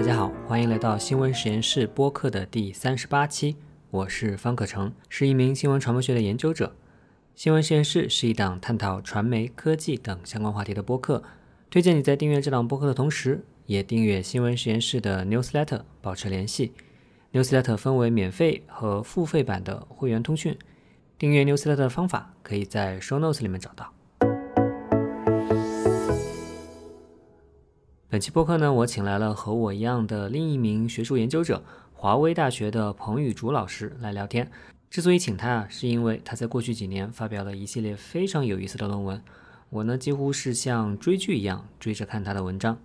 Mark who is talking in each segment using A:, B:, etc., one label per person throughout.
A: 大家好，欢迎来到新闻实验室播客的第三十八期。我是方可成，是一名新闻传播学的研究者。新闻实验室是一档探讨传媒、科技等相关话题的播客。推荐你在订阅这档播客的同时，也订阅新闻实验室的 newsletter，保持联系。newsletter 分为免费和付费版的会员通讯。订阅 newsletter 的方法可以在 show notes 里面找到。本期播客呢，我请来了和我一样的另一名学术研究者，华威大学的彭宇竹老师来聊天。之所以请他啊，是因为他在过去几年发表了一系列非常有意思的论文。我呢，几乎是像追剧一样追着看他的文章。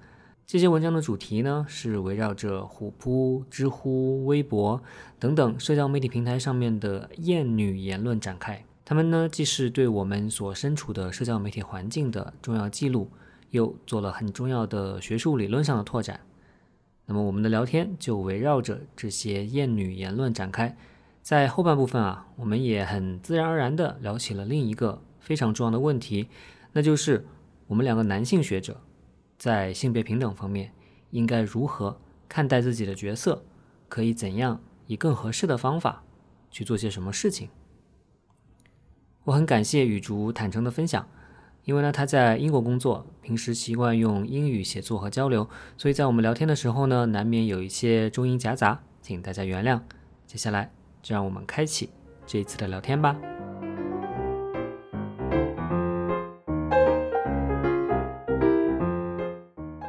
A: 这些文章的主题呢，是围绕着虎扑、知乎、微博等等社交媒体平台上面的厌女言论展开。他们呢，既是对我们所身处的社交媒体环境的重要记录。又做了很重要的学术理论上的拓展。那么我们的聊天就围绕着这些厌女言论展开。在后半部分啊，我们也很自然而然地聊起了另一个非常重要的问题，那就是我们两个男性学者在性别平等方面应该如何看待自己的角色，可以怎样以更合适的方法去做些什么事情。我很感谢雨竹坦诚的分享。因为呢，他在英国工作，平时习惯用英语写作和交流，所以在我们聊天的时候呢，难免有一些中英夹杂，请大家原谅。接下来就让我们开启这一次的聊天吧。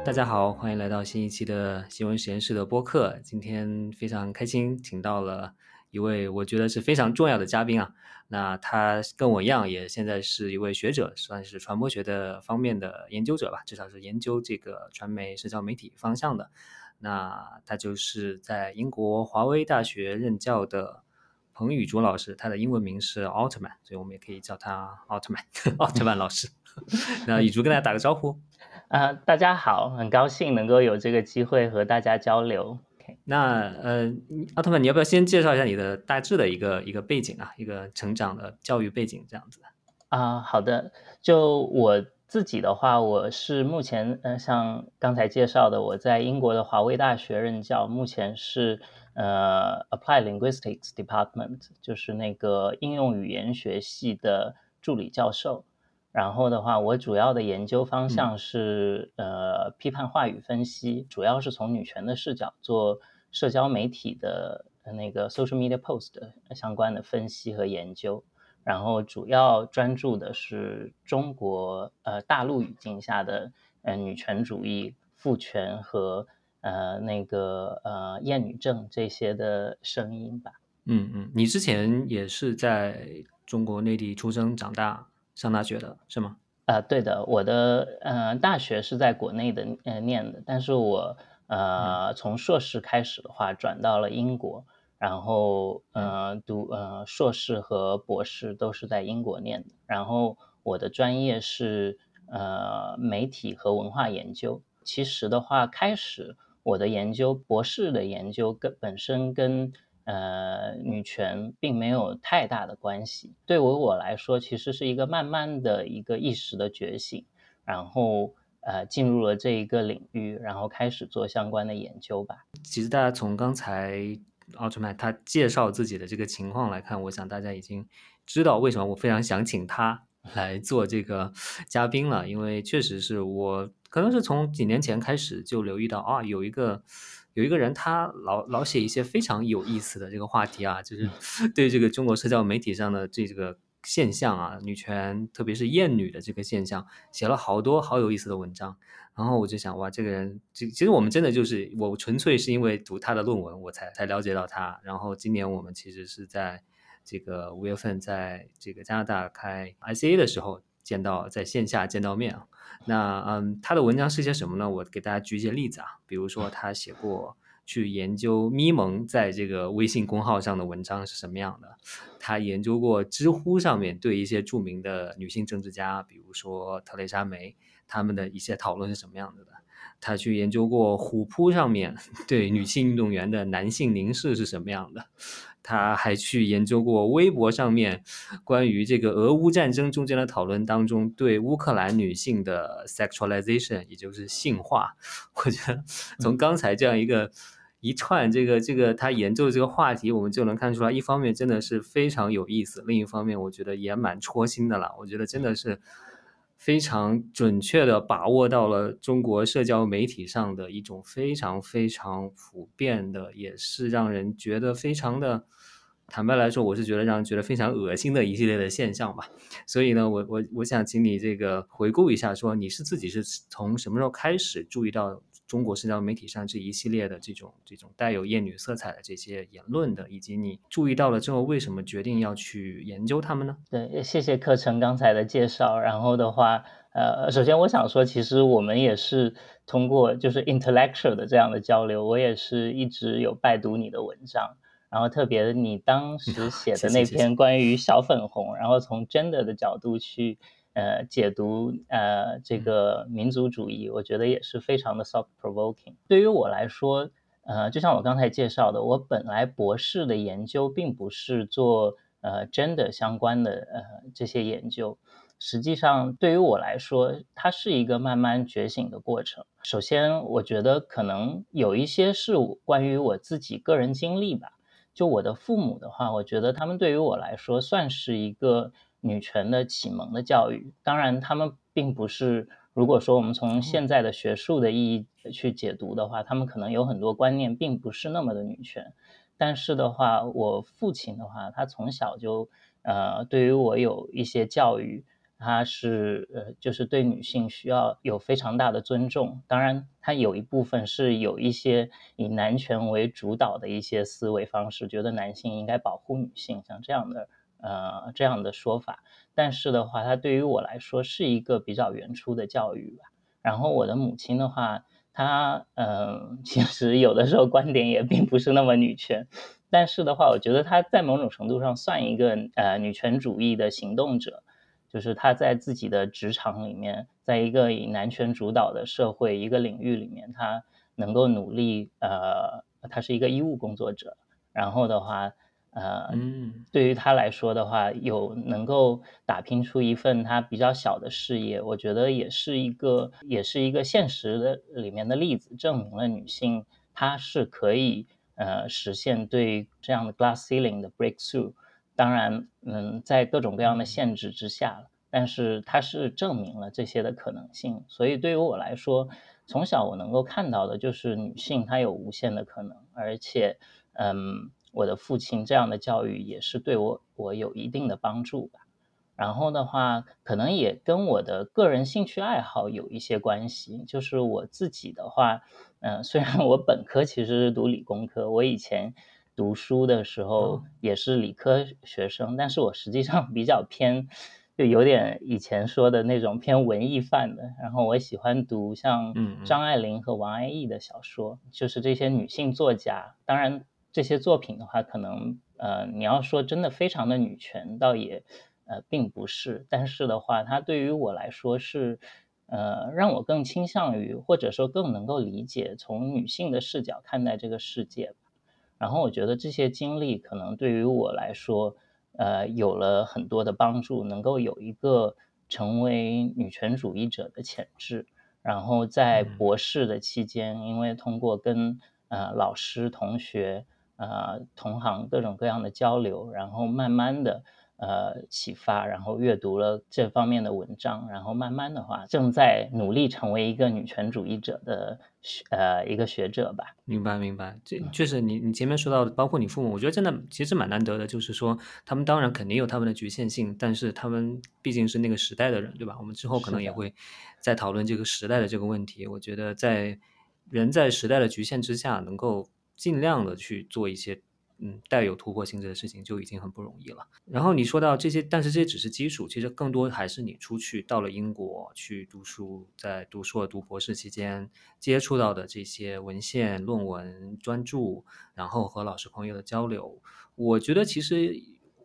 A: 大家好，欢迎来到新一期的新闻实验室的播客。今天非常开心，请到了。一位我觉得是非常重要的嘉宾啊，那他跟我一样，也现在是一位学者，算是传播学的方面的研究者吧，至少是研究这个传媒、社交媒体方向的。那他就是在英国华威大学任教的彭宇竹老师，他的英文名是奥特曼，所以我们也可以叫他奥特曼，奥特曼老师。那宇竹跟大家打个招呼。
B: 啊，大家好，很高兴能够有这个机会和大家交流。
A: 那呃，奥特曼，你要不要先介绍一下你的大致的一个一个背景啊，一个成长的教育背景这样子？
B: 啊，好的。就我自己的话，我是目前呃，像刚才介绍的，我在英国的华威大学任教，目前是呃 Applied Linguistics Department，就是那个应用语言学系的助理教授。然后的话，我主要的研究方向是呃批判话语分析，主要是从女权的视角做。社交媒体的那个 social media post 相关的分析和研究，然后主要专注的是中国呃大陆语境下的呃女权主义、父权和呃那个呃厌女症这些的声音吧。
A: 嗯嗯，你之前也是在中国内地出生、长大、上大学的是吗？
B: 啊，对的，我的呃大学是在国内的呃念的，但是我。呃，从硕士开始的话，转到了英国，然后呃读呃硕士和博士都是在英国念的。然后我的专业是呃媒体和文化研究。其实的话，开始我的研究，博士的研究跟本身跟呃女权并没有太大的关系。对于我来说，其实是一个慢慢的一个意识的觉醒，然后。呃，进入了这一个领域，然后开始做相关的研究吧。
A: 其实大家从刚才奥特曼他介绍自己的这个情况来看，我想大家已经知道为什么我非常想请他 来做这个嘉宾了。因为确实是我可能是从几年前开始就留意到啊，有一个有一个人他老老写一些非常有意思的这个话题啊，就是 对这个中国社交媒体上的这个。现象啊，女权特别是厌女的这个现象，写了好多好有意思的文章。然后我就想，哇，这个人，其其实我们真的就是我纯粹是因为读他的论文，我才才了解到他。然后今年我们其实是在这个五月份，在这个加拿大开 ICA 的时候见到，在线下见到面啊。那嗯，他的文章是些什么呢？我给大家举一些例子啊，比如说他写过。去研究咪蒙在这个微信公号上的文章是什么样的？他研究过知乎上面对一些著名的女性政治家，比如说特蕾莎梅，他们的一些讨论是什么样子的？他去研究过虎扑上面对女性运动员的男性凝视是什么样的，他还去研究过微博上面关于这个俄乌战争中间的讨论当中对乌克兰女性的 sexualization，也就是性化。我觉得从刚才这样一个一串这个这个他研究的这个话题，我们就能看出来，一方面真的是非常有意思，另一方面我觉得也蛮戳心的了。我觉得真的是。非常准确的把握到了中国社交媒体上的一种非常非常普遍的，也是让人觉得非常的，坦白来说，我是觉得让人觉得非常恶心的一系列的现象吧。所以呢，我我我想请你这个回顾一下，说你是自己是从什么时候开始注意到？中国社交媒体上这一系列的这种这种带有厌女色彩的这些言论的，以及你注意到了之后，为什么决定要去研究他们呢？
B: 对，谢谢课程刚才的介绍。然后的话，呃，首先我想说，其实我们也是通过就是 intellectual 的这样的交流，我也是一直有拜读你的文章，然后特别你当时 写的那篇关于小粉红，然后从 gender 的角度去。呃，解读呃这个民族主义，我觉得也是非常的 thought provoking。对于我来说，呃，就像我刚才介绍的，我本来博士的研究并不是做呃 gender 相关的呃这些研究。实际上，对于我来说，它是一个慢慢觉醒的过程。首先，我觉得可能有一些是关于我自己个人经历吧。就我的父母的话，我觉得他们对于我来说算是一个。女权的启蒙的教育，当然他们并不是。如果说我们从现在的学术的意义去解读的话，他们可能有很多观念并不是那么的女权。但是的话，我父亲的话，他从小就呃对于我有一些教育，他是呃就是对女性需要有非常大的尊重。当然，他有一部分是有一些以男权为主导的一些思维方式，觉得男性应该保护女性，像这样的。呃，这样的说法，但是的话，它对于我来说是一个比较原初的教育吧。然后我的母亲的话，她嗯，其实有的时候观点也并不是那么女权，但是的话，我觉得她在某种程度上算一个呃女权主义的行动者，就是她在自己的职场里面，在一个以男权主导的社会一个领域里面，她能够努力呃，她是一个医务工作者，然后的话。呃，嗯，对于他来说的话，有能够打拼出一份他比较小的事业，我觉得也是一个，也是一个现实的里面的例子，证明了女性她是可以呃实现对这样的 glass ceiling 的 breakthrough。当然，嗯，在各种各样的限制之下，但是它是证明了这些的可能性。所以对于我来说，从小我能够看到的就是女性她有无限的可能，而且，嗯。我的父亲这样的教育也是对我我有一定的帮助吧。然后的话，可能也跟我的个人兴趣爱好有一些关系。就是我自己的话，嗯，虽然我本科其实是读理工科，我以前读书的时候也是理科学生，但是我实际上比较偏，就有点以前说的那种偏文艺范的。然后我喜欢读像张爱玲和王安忆的小说，就是这些女性作家。当然。这些作品的话，可能呃，你要说真的非常的女权，倒也呃并不是。但是的话，它对于我来说是呃，让我更倾向于，或者说更能够理解从女性的视角看待这个世界。然后我觉得这些经历可能对于我来说，呃，有了很多的帮助，能够有一个成为女权主义者的潜质。然后在博士的期间，因为通过跟呃老师、同学。呃，同行各种各样的交流，然后慢慢的呃启发，然后阅读了这方面的文章，然后慢慢的话，正在努力成为一个女权主义者的学呃一个学者吧。
A: 明白明白，这确实你你前面说到的，包括你父母，我觉得真的其实蛮难得的，就是说他们当然肯定有他们的局限性，但是他们毕竟是那个时代的人，对吧？我们之后可能也会再讨论这个时代的这个问题。我觉得在人在时代的局限之下，能够。尽量的去做一些嗯带有突破性质的事情，就已经很不容易了。然后你说到这些，但是这些只是基础，其实更多还是你出去到了英国去读书，在读硕读博士期间接触到的这些文献、论文、专著，然后和老师朋友的交流。我觉得其实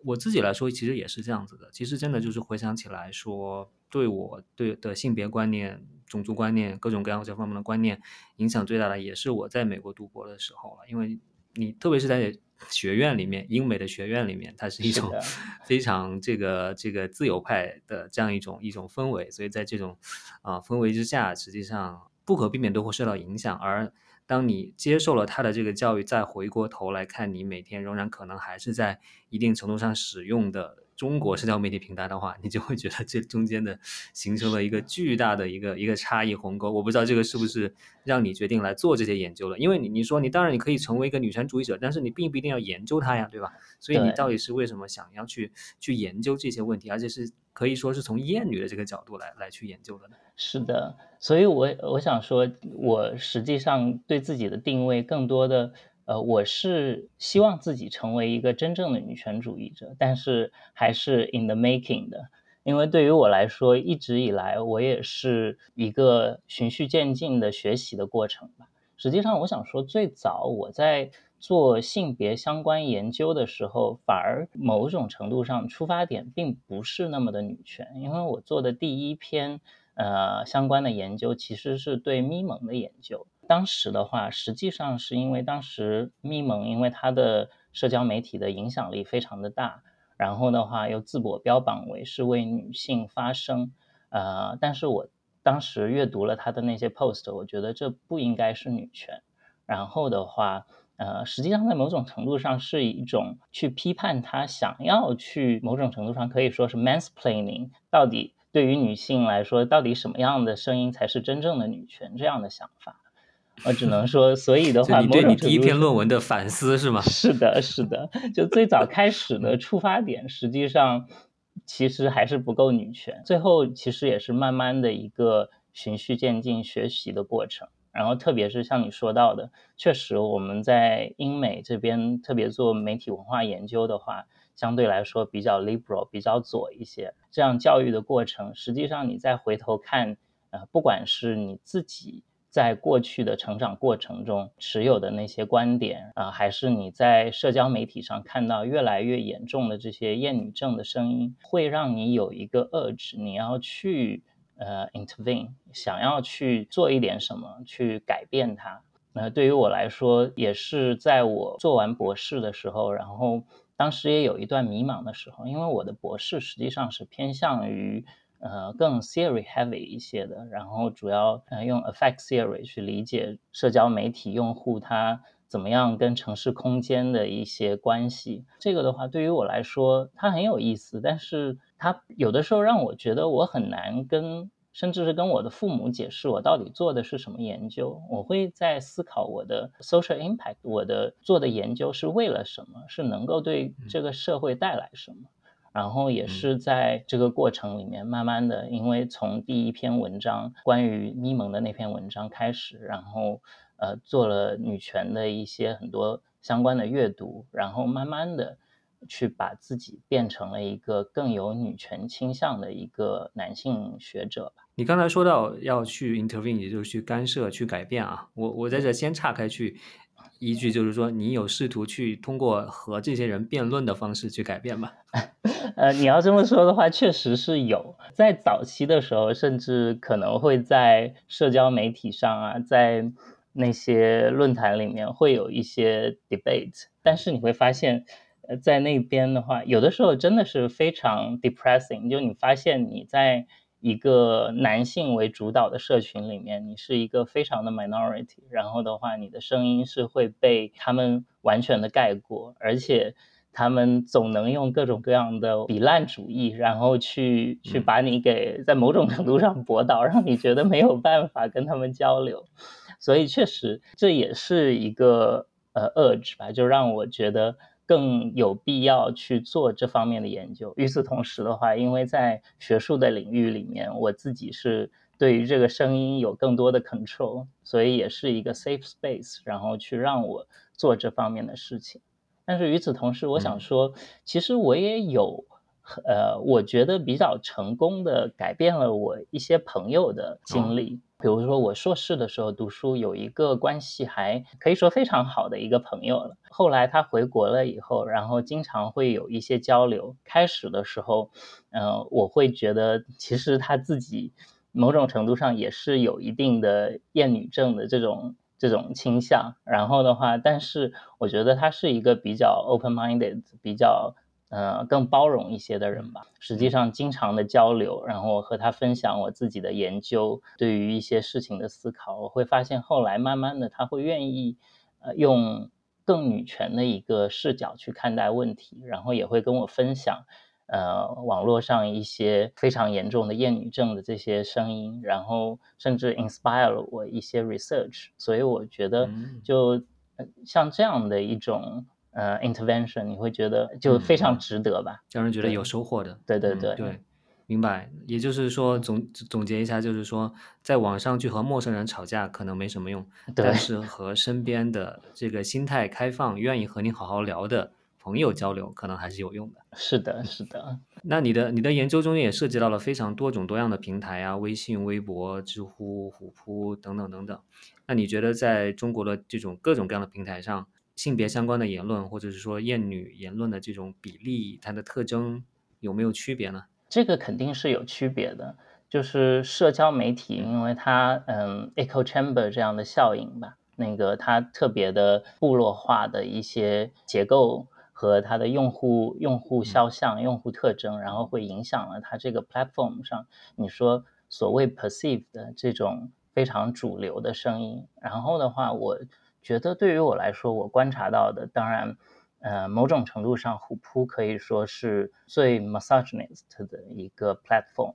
A: 我自己来说，其实也是这样子的。其实真的就是回想起来说，对我对的性别观念。种族观念、各种各样这方面的观念影响最大的，也是我在美国读博的时候了。因为你特别是在学院里面，英美的学院里面，它是一种 非常这个这个自由派的这样一种一种氛围，所以在这种啊氛围之下，实际上不可避免都会受到影响。而当你接受了他的这个教育，再回过头来看你每天仍然可能还是在一定程度上使用的。中国社交媒体平台的话，你就会觉得这中间的形成了一个巨大的一个一个差异鸿沟。我不知道这个是不是让你决定来做这些研究了？因为你你说你当然你可以成为一个女权主义者，但是你并不一定要研究它呀，对吧？所以你到底是为什么想要去去研究这些问题，而且是可以说是从厌女的这个角度来来去研究的呢？
B: 是的，所以我我想说，我实际上对自己的定位更多的。呃，我是希望自己成为一个真正的女权主义者，但是还是 in the making 的，因为对于我来说，一直以来我也是一个循序渐进的学习的过程吧。实际上，我想说，最早我在做性别相关研究的时候，反而某种程度上出发点并不是那么的女权，因为我做的第一篇呃相关的研究其实是对咪蒙的研究。当时的话，实际上是因为当时咪蒙因为它的社交媒体的影响力非常的大，然后的话又自我标榜为是为女性发声，呃，但是我当时阅读了他的那些 post，我觉得这不应该是女权，然后的话，呃，实际上在某种程度上是一种去批判他想要去某种程度上可以说是 mansplaining，到底对于女性来说，到底什么样的声音才是真正的女权这样的想法。我只能说，所以的话，
A: 你对你第一篇论文的反思是吗？
B: 是的，是的。就最早开始的出发点，实际上其实还是不够女权。最后其实也是慢慢的一个循序渐进学习的过程。然后特别是像你说到的，确实我们在英美这边特别做媒体文化研究的话，相对来说比较 liberal，比较左一些。这样教育的过程，实际上你再回头看，呃，不管是你自己。在过去的成长过程中持有的那些观点啊，还是你在社交媒体上看到越来越严重的这些厌女症的声音，会让你有一个 urge，你要去呃 intervene，想要去做一点什么去改变它。那对于我来说，也是在我做完博士的时候，然后当时也有一段迷茫的时候，因为我的博士实际上是偏向于。呃，更 theory heavy 一些的，然后主要呃用 effect theory 去理解社交媒体用户他怎么样跟城市空间的一些关系。这个的话，对于我来说，它很有意思，但是它有的时候让我觉得我很难跟，甚至是跟我的父母解释我到底做的是什么研究。我会在思考我的 social impact，我的做的研究是为了什么，是能够对这个社会带来什么。然后也是在这个过程里面，慢慢的，因为从第一篇文章关于咪蒙的那篇文章开始，然后呃做了女权的一些很多相关的阅读，然后慢慢的去把自己变成了一个更有女权倾向的一个男性学者吧。
A: 你刚才说到要去 intervene，也就是去干涉、去改变啊，我我在这先岔开去。依据就是说，你有试图去通过和这些人辩论的方式去改变吗？
B: 呃，你要这么说的话，确实是有。在早期的时候，甚至可能会在社交媒体上啊，在那些论坛里面会有一些 debate。但是你会发现，在那边的话，有的时候真的是非常 depressing。就你发现你在。一个男性为主导的社群里面，你是一个非常的 minority，然后的话，你的声音是会被他们完全的盖过，而且他们总能用各种各样的比烂主义，然后去去把你给在某种程度上驳倒，让你觉得没有办法跟他们交流。所以确实这也是一个呃 urge 吧，就让我觉得。更有必要去做这方面的研究。与此同时的话，因为在学术的领域里面，我自己是对于这个声音有更多的 control，所以也是一个 safe space，然后去让我做这方面的事情。但是与此同时，我想说，其实我也有，呃，我觉得比较成功的改变了我一些朋友的经历。比如说，我硕士的时候读书，有一个关系还可以说非常好的一个朋友了。后来他回国了以后，然后经常会有一些交流。开始的时候，嗯，我会觉得其实他自己某种程度上也是有一定的厌女症的这种这种倾向。然后的话，但是我觉得他是一个比较 open-minded，比较呃更包容一些的人吧。实际上，经常的交流，然后和他分享我自己的研究，对于一些事情的思考，我会发现后来慢慢的他会愿意呃用。更女权的一个视角去看待问题，然后也会跟我分享，呃，网络上一些非常严重的厌女症的这些声音，然后甚至 inspire 了我一些 research。所以我觉得，就像这样的一种呃 intervention，你会觉得就非常值得吧？
A: 让人觉得有收获的。
B: 对对对
A: 对。明白，也就是说总总结一下，就是说，在网上去和陌生人吵架可能没什么用，但是和身边的这个心态开放、愿意和你好好聊的朋友交流，可能还是有用的。
B: 是的，是的。
A: 那你的你的研究中间也涉及到了非常多种多样的平台啊，微信、微博、知乎、虎扑等等等等。那你觉得在中国的这种各种各样的平台上，性别相关的言论，或者是说厌女言论的这种比例，它的特征有没有区别呢？
B: 这个肯定是有区别的，就是社交媒体，因为它嗯，echo chamber 这样的效应吧，那个它特别的部落化的一些结构和它的用户用户肖像、用户特征，然后会影响了它这个 platform 上，你说所谓 perceived 的这种非常主流的声音，然后的话，我觉得对于我来说，我观察到的，当然。呃，某种程度上，虎扑可以说是最 misogynist 的一个 platform。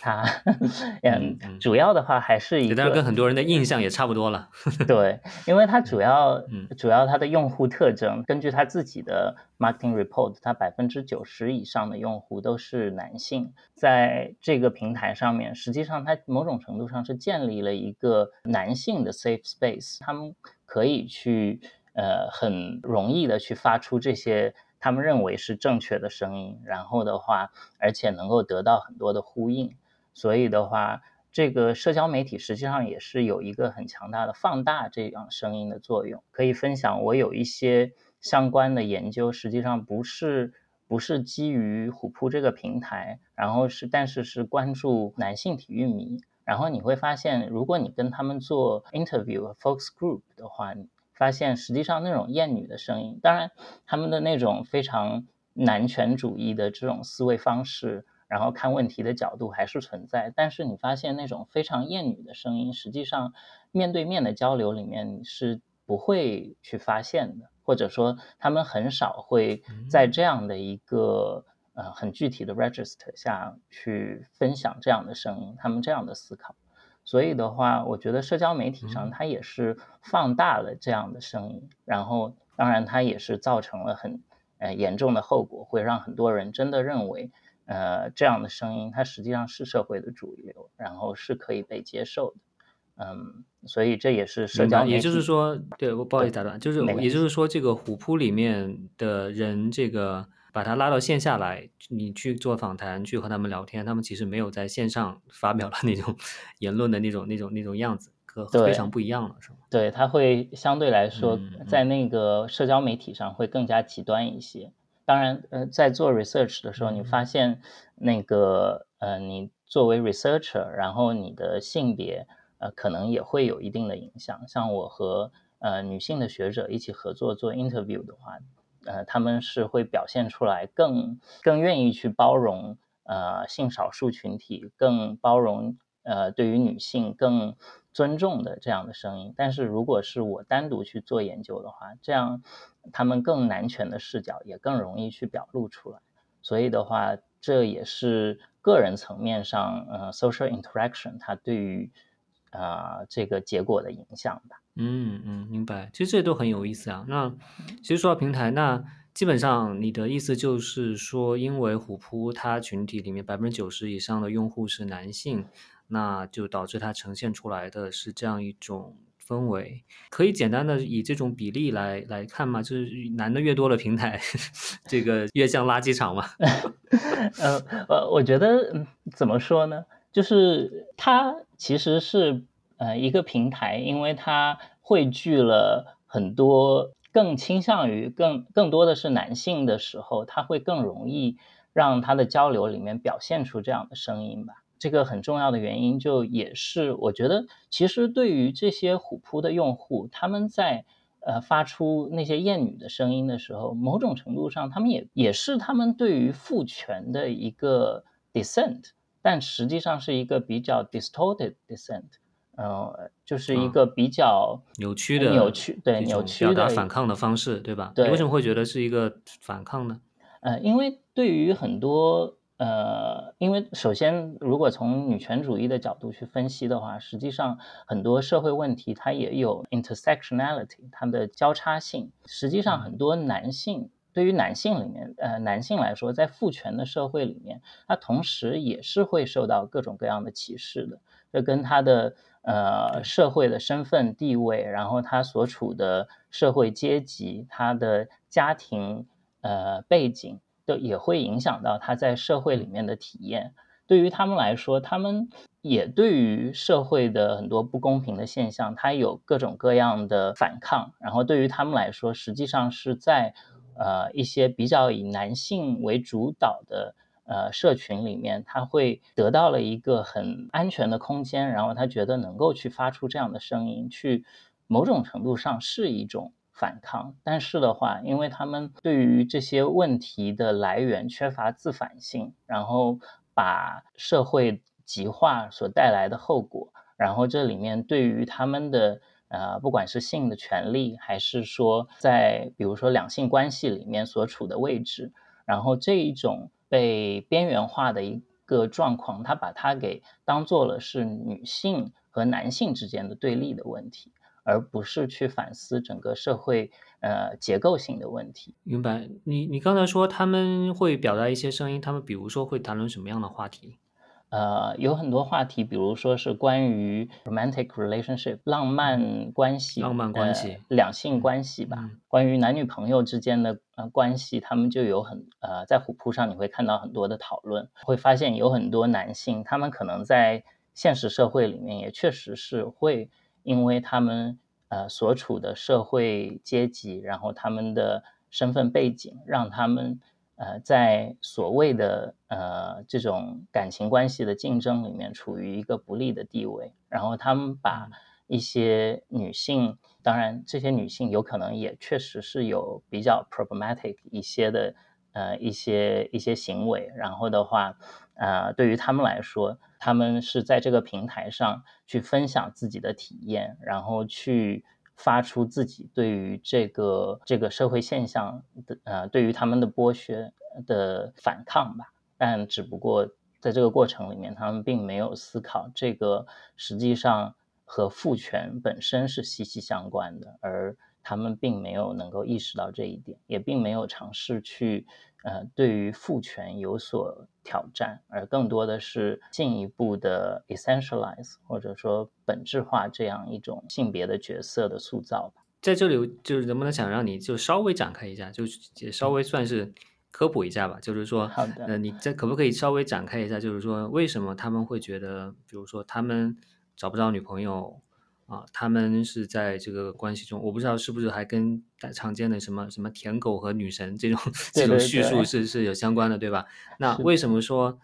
B: 它，嗯，主要的话还是一个，
A: 当然跟很多人的印象也差不多了。
B: 对，因为它主要，主要它的用户特征，根据它自己的 marketing report，它百分之九十以上的用户都是男性。在这个平台上面，实际上它某种程度上是建立了一个男性的 safe space，他们可以去。呃，很容易的去发出这些他们认为是正确的声音，然后的话，而且能够得到很多的呼应，所以的话，这个社交媒体实际上也是有一个很强大的放大这样声音的作用。可以分享，我有一些相关的研究，实际上不是不是基于虎扑这个平台，然后是但是是关注男性体育迷，然后你会发现，如果你跟他们做 interview focus group 的话。发现实际上那种厌女的声音，当然他们的那种非常男权主义的这种思维方式，然后看问题的角度还是存在。但是你发现那种非常厌女的声音，实际上面对面的交流里面你是不会去发现的，或者说他们很少会在这样的一个呃很具体的 register 下去分享这样的声音，他们这样的思考。所以的话，我觉得社交媒体上它也是放大了这样的声音，然后当然它也是造成了很呃严重的后果，会让很多人真的认为，呃这样的声音它实际上是社会的主流，然后是可以被接受的，嗯，所以这也是社交媒
A: 体。也就是说，对我不好意思打断，就是也就是说，这个虎扑里面的人这个。把他拉到线下来，你去做访谈，去和他们聊天，他们其实没有在线上发表了那种 言论的那种、那种、那种样子，和非常不一样了，是吗？
B: 对，他会相对来说在那个社交媒体上会更加极端一些。当然，呃，在做 research 的时候，你发现那个呃，你作为 researcher，然后你的性别呃，可能也会有一定的影响。像我和呃女性的学者一起合作做 interview 的话。呃，他们是会表现出来更更愿意去包容呃性少数群体，更包容呃对于女性更尊重的这样的声音。但是如果是我单独去做研究的话，这样他们更男权的视角也更容易去表露出来。所以的话，这也是个人层面上呃 social interaction 它对于啊这个结果的影响吧。
A: 嗯嗯，明白。其实这都很有意思啊。那其实说到平台，那基本上你的意思就是说，因为虎扑它群体里面百分之九十以上的用户是男性，那就导致它呈现出来的是这样一种氛围。可以简单的以这种比例来来看嘛？就是男的越多的平台，这个越像垃圾场嘛？
B: 呃呃，我觉得怎么说呢？就是它其实是。呃，一个平台，因为它汇聚了很多更倾向于更更多的是男性的时候，它会更容易让他的交流里面表现出这样的声音吧。这个很重要的原因，就也是我觉得，其实对于这些虎扑的用户，他们在呃发出那些厌女的声音的时候，某种程度上，他们也也是他们对于父权的一个 dissent，但实际上是一个比较 distorted dissent，呃，就是一个比较
A: 扭曲的
B: 扭曲对扭曲的
A: 表达反抗的方式，对吧？
B: 对，
A: 你为什么会觉得是一个反抗呢？
B: 呃，因为对于很多。呃，因为首先，如果从女权主义的角度去分析的话，实际上很多社会问题它也有 intersectionality，它的交叉性。实际上，很多男性对于男性里面，呃，男性来说，在父权的社会里面，他同时也是会受到各种各样的歧视的。这跟他的呃社会的身份地位，然后他所处的社会阶级，他的家庭呃背景。都也会影响到他在社会里面的体验。对于他们来说，他们也对于社会的很多不公平的现象，他有各种各样的反抗。然后对于他们来说，实际上是在呃一些比较以男性为主导的呃社群里面，他会得到了一个很安全的空间，然后他觉得能够去发出这样的声音，去某种程度上是一种。反抗，但是的话，因为他们对于这些问题的来源缺乏自反性，然后把社会极化所带来的后果，然后这里面对于他们的呃，不管是性的权利，还是说在比如说两性关系里面所处的位置，然后这一种被边缘化的一个状况，他把它给当做了是女性和男性之间的对立的问题。而不是去反思整个社会呃结构性的问题。
A: 明白？你你刚才说他们会表达一些声音，他们比如说会谈论什么样的话题？
B: 呃，有很多话题，比如说是关于 romantic relationship 浪漫关系、
A: 浪漫关系、
B: 两性关系吧。关于男女朋友之间的呃关系，他们就有很呃在虎扑上你会看到很多的讨论，会发现有很多男性，他们可能在现实社会里面也确实是会。因为他们呃所处的社会阶级，然后他们的身份背景，让他们呃在所谓的呃这种感情关系的竞争里面处于一个不利的地位。然后他们把一些女性，当然这些女性有可能也确实是有比较 problematic 一些的呃一些一些行为。然后的话，呃对于他们来说。他们是在这个平台上去分享自己的体验，然后去发出自己对于这个这个社会现象的呃，对于他们的剥削的反抗吧。但只不过在这个过程里面，他们并没有思考这个实际上和父权本身是息息相关的，而他们并没有能够意识到这一点，也并没有尝试去。呃，对于父权有所挑战，而更多的是进一步的 essentialize 或者说本质化这样一种性别的角色的塑造吧。
A: 在这里，就是能不能想让你就稍微展开一下，就稍微算是科普一下吧。就是说，
B: 好的，
A: 呃，你这可不可以稍微展开一下？就是说，为什么他们会觉得，比如说他们找不到女朋友？啊，他们是在这个关系中，我不知道是不是还跟常见的什么什么舔狗和女神这种这种叙述是是有相关的，对吧？那为什么说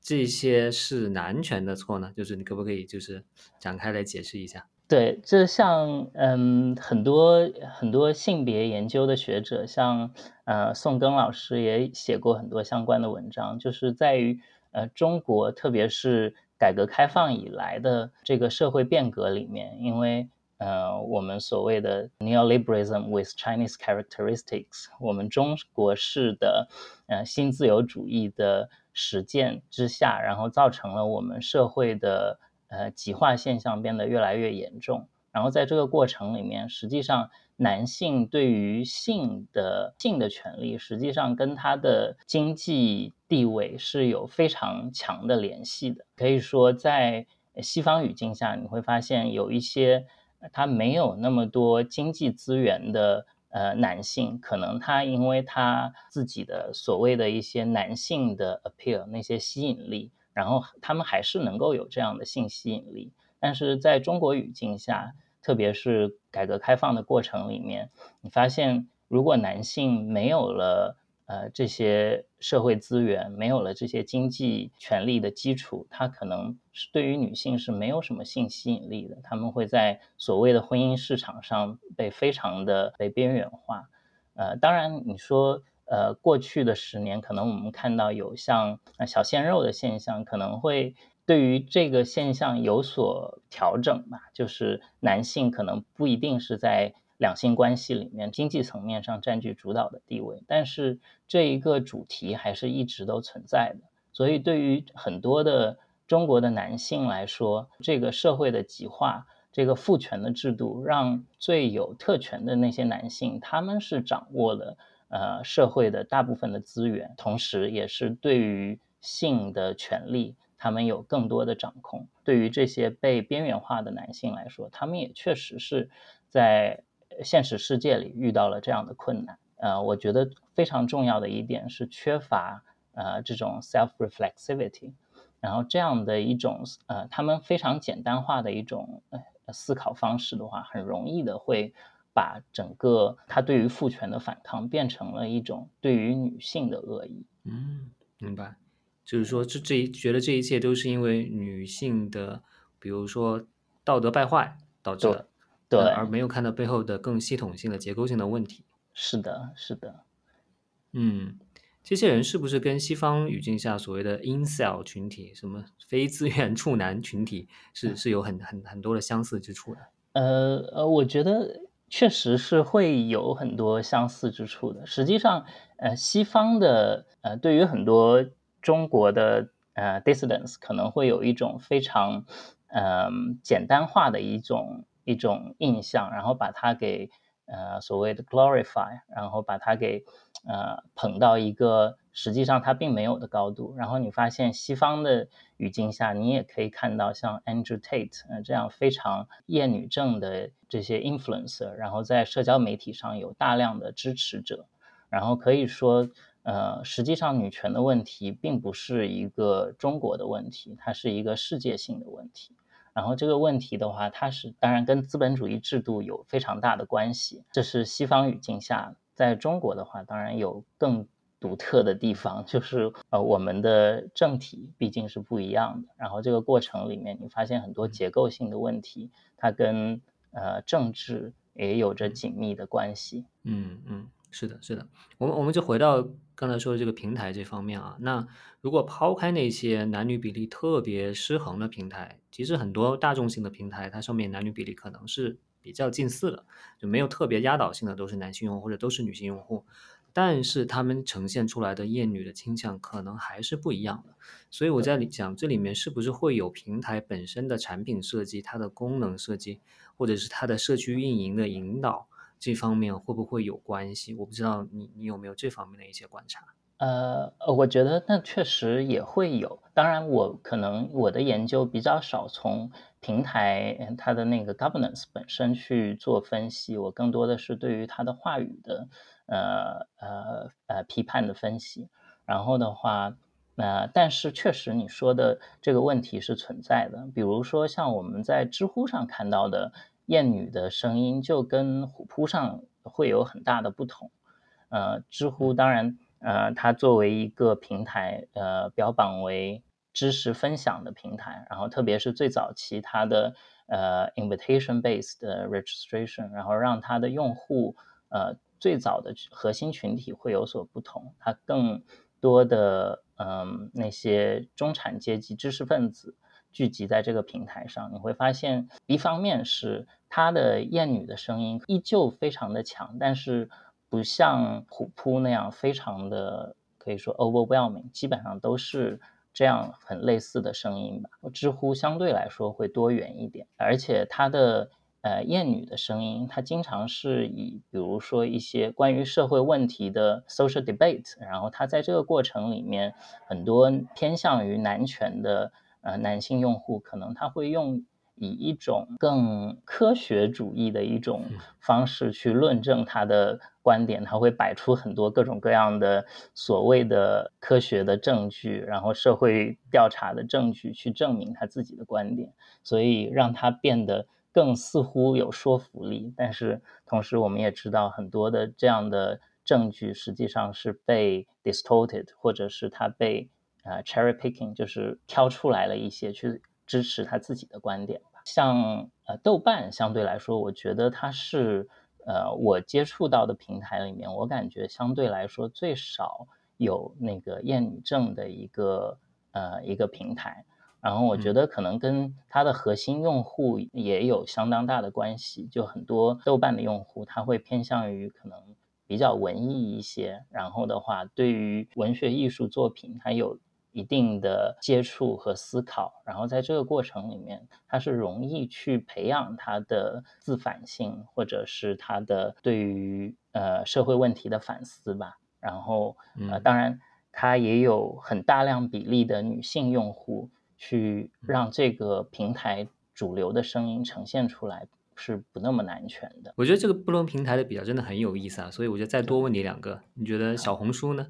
A: 这些是男权的错呢？就是你可不可以就是展开来解释一下？
B: 对，这像嗯很多很多性别研究的学者，像呃宋庚老师也写过很多相关的文章，就是在于呃中国，特别是。改革开放以来的这个社会变革里面，因为呃，我们所谓的 neoliberalism with Chinese characteristics，我们中国式的呃新自由主义的实践之下，然后造成了我们社会的呃极化现象变得越来越严重。然后在这个过程里面，实际上。男性对于性的性的权利，实际上跟他的经济地位是有非常强的联系的。可以说，在西方语境下，你会发现有一些他没有那么多经济资源的呃男性，可能他因为他自己的所谓的一些男性的 appeal 那些吸引力，然后他们还是能够有这样的性吸引力。但是在中国语境下，特别是改革开放的过程里面，你发现如果男性没有了呃这些社会资源，没有了这些经济权利的基础，他可能是对于女性是没有什么性吸引力的。他们会在所谓的婚姻市场上被非常的被边缘化。呃，当然你说。呃，过去的十年，可能我们看到有像小鲜肉的现象，可能会对于这个现象有所调整吧。就是男性可能不一定是在两性关系里面经济层面上占据主导的地位，但是这一个主题还是一直都存在的。所以，对于很多的中国的男性来说，这个社会的极化，这个父权的制度，让最有特权的那些男性，他们是掌握了。呃，社会的大部分的资源，同时也是对于性的权利，他们有更多的掌控。对于这些被边缘化的男性来说，他们也确实是在现实世界里遇到了这样的困难。呃，我觉得非常重要的一点是缺乏呃这种 self reflexivity，然后这样的一种呃他们非常简单化的一种思考方式的话，很容易的会。把整个他对于父权的反抗变成了一种对于女性的恶意。
A: 嗯，明白，就是说这这一觉得这一切都是因为女性的，比如说道德败坏导致的，
B: 对，
A: 而没有看到背后的更系统性的结构性的问题。
B: 是的，是的。
A: 嗯，这些人是不是跟西方语境下所谓的 incel 群体，什么非自愿处男群体，是是有很很很多的相似之处的？
B: 呃呃，我觉得。确实是会有很多相似之处的。实际上，呃，西方的呃，对于很多中国的呃 dissidents，可能会有一种非常嗯简单化的一种一种印象，然后把它给呃所谓的 glorify，然后把它给呃捧到一个。实际上它并没有的高度，然后你发现西方的语境下，你也可以看到像 Andrew Tate 呃这样非常厌女症的这些 influencer，然后在社交媒体上有大量的支持者，然后可以说，呃，实际上女权的问题并不是一个中国的问题，它是一个世界性的问题。然后这个问题的话，它是当然跟资本主义制度有非常大的关系，这是西方语境下，在中国的话，当然有更。独特的地方就是，呃，我们的政体毕竟是不一样的。然后这个过程里面，你发现很多结构性的问题，它跟呃政治也有着紧密的关系。
A: 嗯嗯，是的，是的。我们我们就回到刚才说的这个平台这方面啊。那如果抛开那些男女比例特别失衡的平台，其实很多大众性的平台，它上面男女比例可能是比较近似的，就没有特别压倒性的都是男性用户或者都是女性用户。但是他们呈现出来的厌女的倾向可能还是不一样的，所以我在想这里面是不是会有平台本身的产品设计、它的功能设计，或者是它的社区运营的引导这方面会不会有关系？我不知道你你有没有这方面的一些观察？
B: 呃，我觉得那确实也会有，当然我可能我的研究比较少从平台它的那个 governance 本身去做分析，我更多的是对于它的话语的。呃呃呃，批判的分析，然后的话，呃，但是确实你说的这个问题是存在的。比如说，像我们在知乎上看到的厌女的声音，就跟虎扑上会有很大的不同。呃，知乎当然，呃，它作为一个平台，呃，标榜为知识分享的平台，然后特别是最早期它的呃 invitation based registration，然后让它的用户呃。最早的核心群体会有所不同，它更多的嗯那些中产阶级知识分子聚集在这个平台上，你会发现，一方面是它的厌女的声音依旧非常的强，但是不像虎扑那样非常的可以说 overwhelming，基本上都是这样很类似的声音吧。知乎相对来说会多元一点，而且它的。呃，厌女的声音，它经常是以比如说一些关于社会问题的 social debate，然后它在这个过程里面，很多偏向于男权的呃男性用户，可能他会用以一种更科学主义的一种方式去论证他的观点，他会摆出很多各种各样的所谓的科学的证据，然后社会调查的证据去证明他自己的观点，所以让他变得。更似乎有说服力，但是同时我们也知道很多的这样的证据实际上是被 distorted，或者是他被呃 cherry picking，就是挑出来了一些去支持他自己的观点吧。像呃豆瓣相对来说，我觉得它是呃我接触到的平台里面，我感觉相对来说最少有那个厌女症的一个呃一个平台。然后我觉得可能跟它的核心用户也有相当大的关系，就很多豆瓣的用户他会偏向于可能比较文艺一些，然后的话对于文学艺术作品还有一定的接触和思考，然后在这个过程里面，他是容易去培养他的自反性，或者是他的对于呃社会问题的反思吧。然后呃当然他也有很大量比例的女性用户。去让这个平台主流的声音呈现出来是不那么难全的。
A: 我觉得这个不同平台的比较真的很有意思啊，所以我觉得再多问你两个，你觉得小红书呢？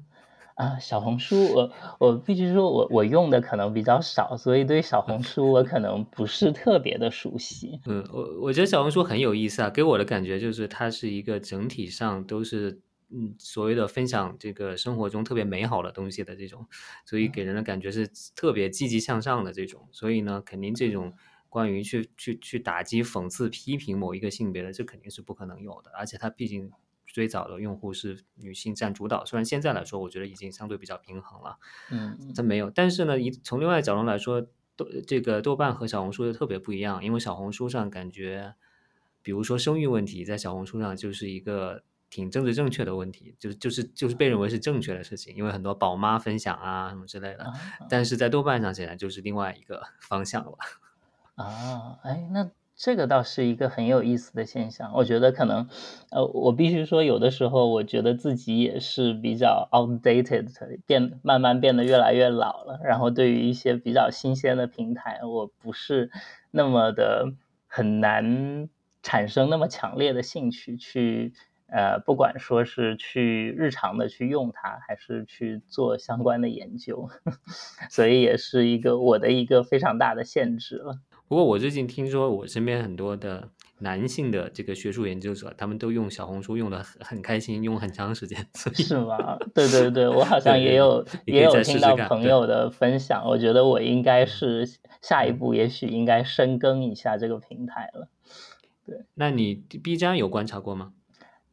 B: 啊，小红书，我我必须说我我用的可能比较少，所以对小红 书我可能不是特别的熟悉。
A: 嗯，我我觉得小红书很有意思啊，给我的感觉就是它是一个整体上都是。嗯，所谓的分享这个生活中特别美好的东西的这种，所以给人的感觉是特别积极向上的这种。所以呢，肯定这种关于去去去打击、讽刺、批评某一个性别的，这肯定是不可能有的。而且它毕竟最早的用户是女性占主导，虽然现在来说，我觉得已经相对比较平衡了。
B: 嗯，
A: 它没有。但是呢，一从另外角度来说，豆这个豆瓣和小红书就特别不一样，因为小红书上感觉，比如说生育问题，在小红书上就是一个。挺政治正确的问题，就是就是就是被认为是正确的事情，因为很多宝妈分享啊什么之类的，但是在豆瓣上显然就是另外一个方向了。
B: 啊，哎，那这个倒是一个很有意思的现象。我觉得可能，呃，我必须说，有的时候我觉得自己也是比较 outdated，变慢慢变得越来越老了。然后对于一些比较新鲜的平台，我不是那么的很难产生那么强烈的兴趣去。呃，不管说是去日常的去用它，还是去做相关的研究，所以也是一个我的一个非常大的限制了。
A: 不过我最近听说，我身边很多的男性的这个学术研究者，他们都用小红书用的很很开心，用很长时间。
B: 是吗？对对对，我好像也有也有听到朋友的分享。我觉得我应该是下一步，也许应该深耕一下这个平台了。对，
A: 那你 B 站有观察过吗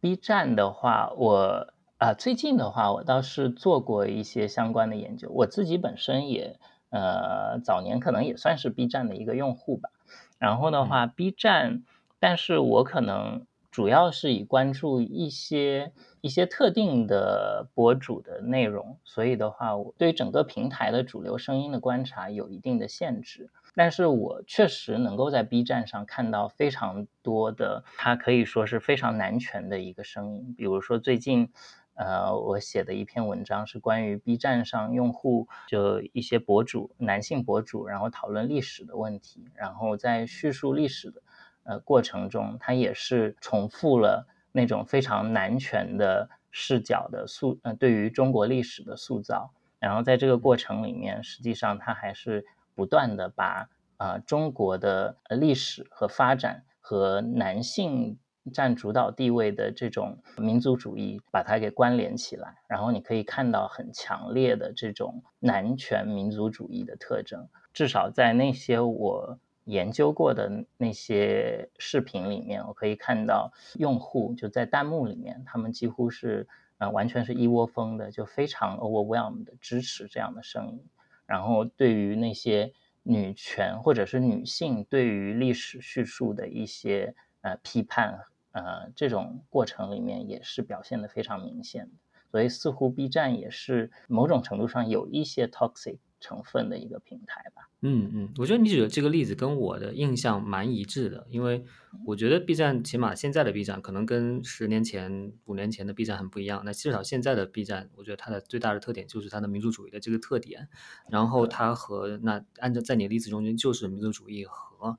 B: ？B 站的话，我啊最近的话，我倒是做过一些相关的研究。我自己本身也呃早年可能也算是 B 站的一个用户吧。然后的话，B 站，但是我可能主要是以关注一些一些特定的博主的内容，所以的话，我对整个平台的主流声音的观察有一定的限制。但是我确实能够在 B 站上看到非常多的，它可以说是非常男权的一个声音。比如说最近，呃，我写的一篇文章是关于 B 站上用户就一些博主，男性博主，然后讨论历史的问题，然后在叙述历史的呃过程中，他也是重复了那种非常男权的视角的塑，呃，对于中国历史的塑造。然后在这个过程里面，实际上他还是。不断的把啊中国的历史和发展和男性占主导地位的这种民族主义把它给关联起来，然后你可以看到很强烈的这种男权民族主义的特征。至少在那些我研究过的那些视频里面，我可以看到用户就在弹幕里面，他们几乎是啊完全是一窝蜂的，就非常 overwhelm 的支持这样的声音。然后，对于那些女权或者是女性对于历史叙述的一些呃批判，呃，这种过程里面也是表现的非常明显的。所以，似乎 B 站也是某种程度上有一些 toxic 成分的一个平台吧。
A: 嗯嗯，我觉得你举的这个例子跟我的印象蛮一致的，因为我觉得 B 站起码现在的 B 站可能跟十年前、五年前的 B 站很不一样。那至少现在的 B 站，我觉得它的最大的特点就是它的民族主义的这个特点。然后它和那按照在你的例子中间，就是民族主义和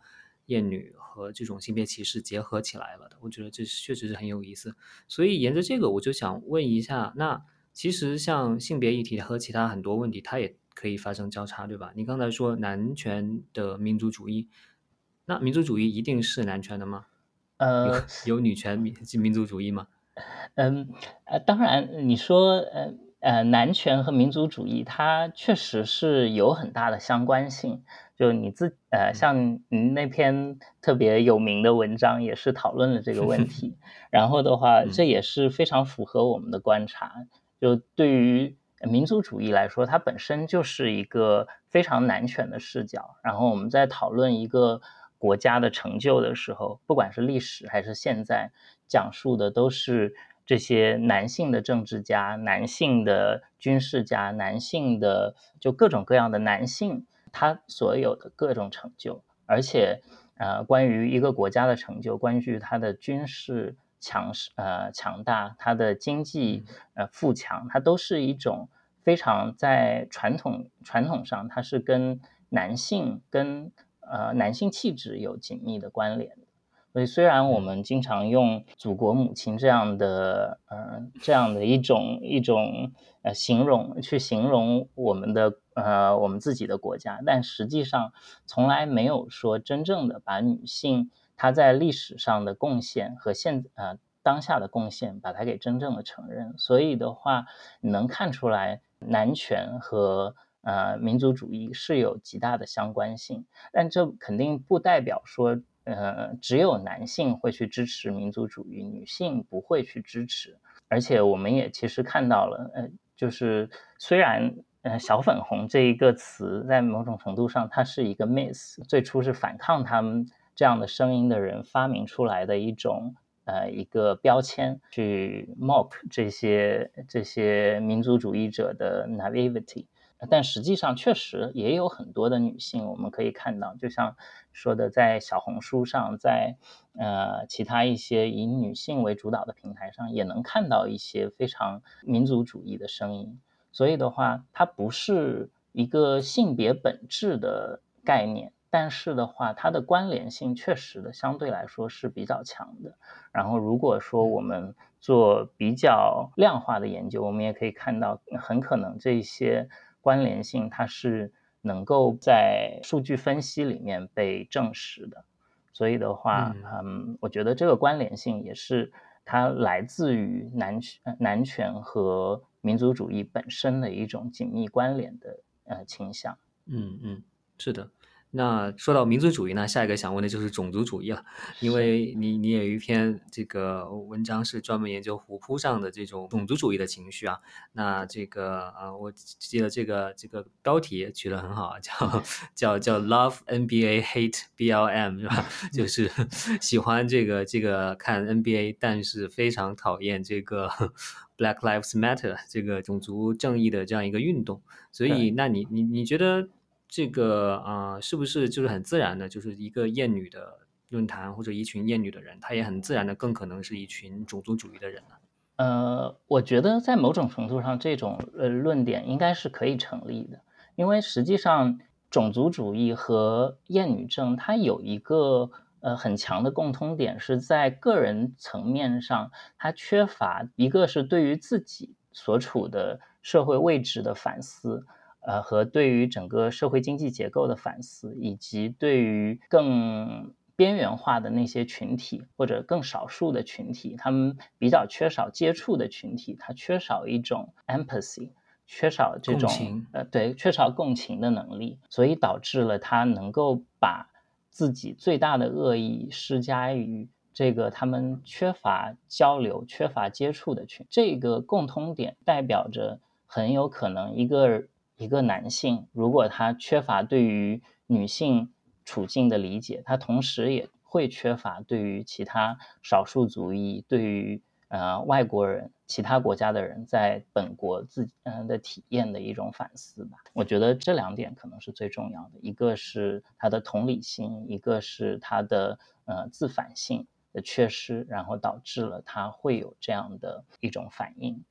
A: 厌女和这种性别歧视结合起来了的。我觉得这确实是很有意思。所以沿着这个，我就想问一下，那其实像性别议题和其他很多问题，它也。可以发生交叉，对吧？你刚才说男权的民族主义，那民族主义一定是男权的吗？
B: 呃，
A: 有女权民民族主义吗？
B: 嗯，呃，当然，你说，呃呃，男权和民族主义，它确实是有很大的相关性。就你自呃，像您那篇特别有名的文章，也是讨论了这个问题。然后的话，这也是非常符合我们的观察。就对于民族主义来说，它本身就是一个非常男权的视角。然后我们在讨论一个国家的成就的时候，不管是历史还是现在，讲述的都是。这些男性的政治家、男性的军事家、男性的就各种各样的男性，他所有的各种成就，而且，呃，关于一个国家的成就，关于他的军事强势呃强大，他的经济呃富强，它都是一种非常在传统传统上，它是跟男性跟呃男性气质有紧密的关联。所以，虽然我们经常用“祖国母亲”这样的，呃，这样的一种一种呃形容去形容我们的呃我们自己的国家，但实际上从来没有说真正的把女性她在历史上的贡献和现呃当下的贡献把它给真正的承认。所以的话，你能看出来男权和呃民族主义是有极大的相关性，但这肯定不代表说。呃，只有男性会去支持民族主义，女性不会去支持。而且我们也其实看到了，呃，就是虽然呃“小粉红”这一个词在某种程度上它是一个 miss，最初是反抗他们这样的声音的人发明出来的一种呃一个标签，去 mock 这些这些民族主义者的 naivety。但实际上，确实也有很多的女性，我们可以看到，就像说的，在小红书上，在呃其他一些以女性为主导的平台上，也能看到一些非常民族主义的声音。所以的话，它不是一个性别本质的概念，但是的话，它的关联性确实的相对来说是比较强的。然后，如果说我们做比较量化的研究，我们也可以看到，很可能这些。关联性，它是能够在数据分析里面被证实的，所以的话，嗯，我觉得这个关联性也是它来自于男权、男权和民族主义本身的一种紧密关联的呃倾向。
A: 嗯嗯，是的。那说到民族主义呢，下一个想问的就是种族主义了，因为你你有一篇这个文章是专门研究虎扑上的这种种族主义的情绪啊。那这个啊，我记得这个这个标题取得很好，叫叫叫 Love NBA Hate BLM 是吧？就是喜欢这个这个看 NBA，但是非常讨厌这个 Black Lives Matter 这个种族正义的这样一个运动。所以，那你你你觉得？这个啊，是不是就是很自然的，就是一个厌女的论坛或者一群厌女的人，他也很自然的更可能是一群种族主义的人呢？
B: 呃，我觉得在某种程度上，这种呃论点应该是可以成立的，因为实际上种族主义和厌女症它有一个呃很强的共通点，是在个人层面上，它缺乏一个是对于自己所处的社会位置的反思。呃，和对于整个社会经济结构的反思，以及对于更边缘化的那些群体或者更少数的群体，他们比较缺少接触的群体，他缺少一种 empathy，缺少这种呃，对，缺少共情的能力，所以导致了他能够把自己最大的恶意施加于这个他们缺乏交流、缺乏接触的群。这个共通点代表着很有可能一个。一个男性，如果他缺乏对于女性处境的理解，他同时也会缺乏对于其他少数族裔、对于呃外国人、其他国家的人在本国自嗯的体验的一种反思吧。我觉得这两点可能是最重要的，一个是他的同理心，一个是他的呃自反性的缺失，然后导致了他会有这样的一种反应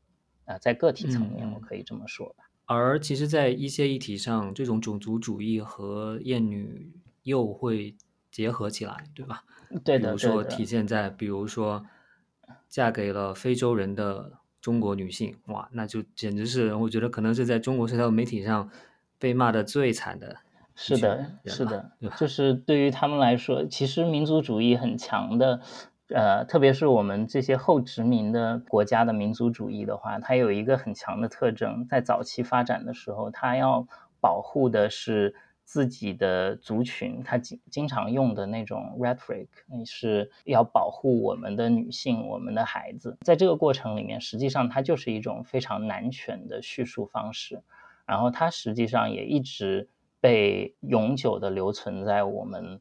B: 啊，在个体层面，我可以这么说吧。
A: 而其实，在一些议题上，这种种族主义和厌女又会结合起来，对吧？
B: 对的。
A: 比如说，体现在比如说，嫁给了非洲人的中国女性，哇，那就简直是我觉得可能是在中国社交媒体上被骂的最惨的。
B: 是的，是的，就是对于他们来说，其实民族主义很强的。呃，特别是我们这些后殖民的国家的民族主义的话，它有一个很强的特征，在早期发展的时候，它要保护的是自己的族群，它经经常用的那种 rhetoric 是要保护我们的女性、我们的孩子。在这个过程里面，实际上它就是一种非常男权的叙述方式，然后它实际上也一直被永久的留存在我们。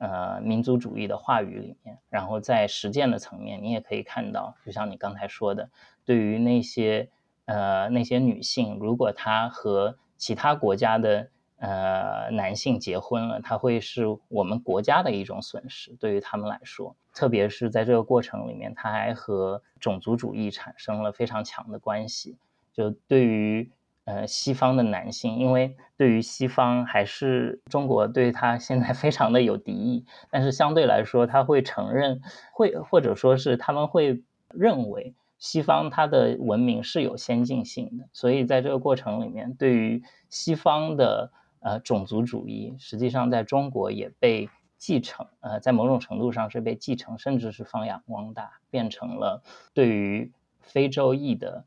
B: 呃，民族主义的话语里面，然后在实践的层面，你也可以看到，就像你刚才说的，对于那些呃那些女性，如果她和其他国家的呃男性结婚了，她会是我们国家的一种损失，对于他们来说，特别是在这个过程里面，它还和种族主义产生了非常强的关系，就对于。呃，西方的男性，因为对于西方还是中国对他现在 非常的有敌意，但是相对来说，他会承认，会或者说是他们会认为西方它的文明是有先进性的，所以在这个过程里面，对于西方的呃种族主义，实际上在中国也被继承，呃，在某种程度上是被继承，甚至是发扬光大，变成了对于非洲裔的。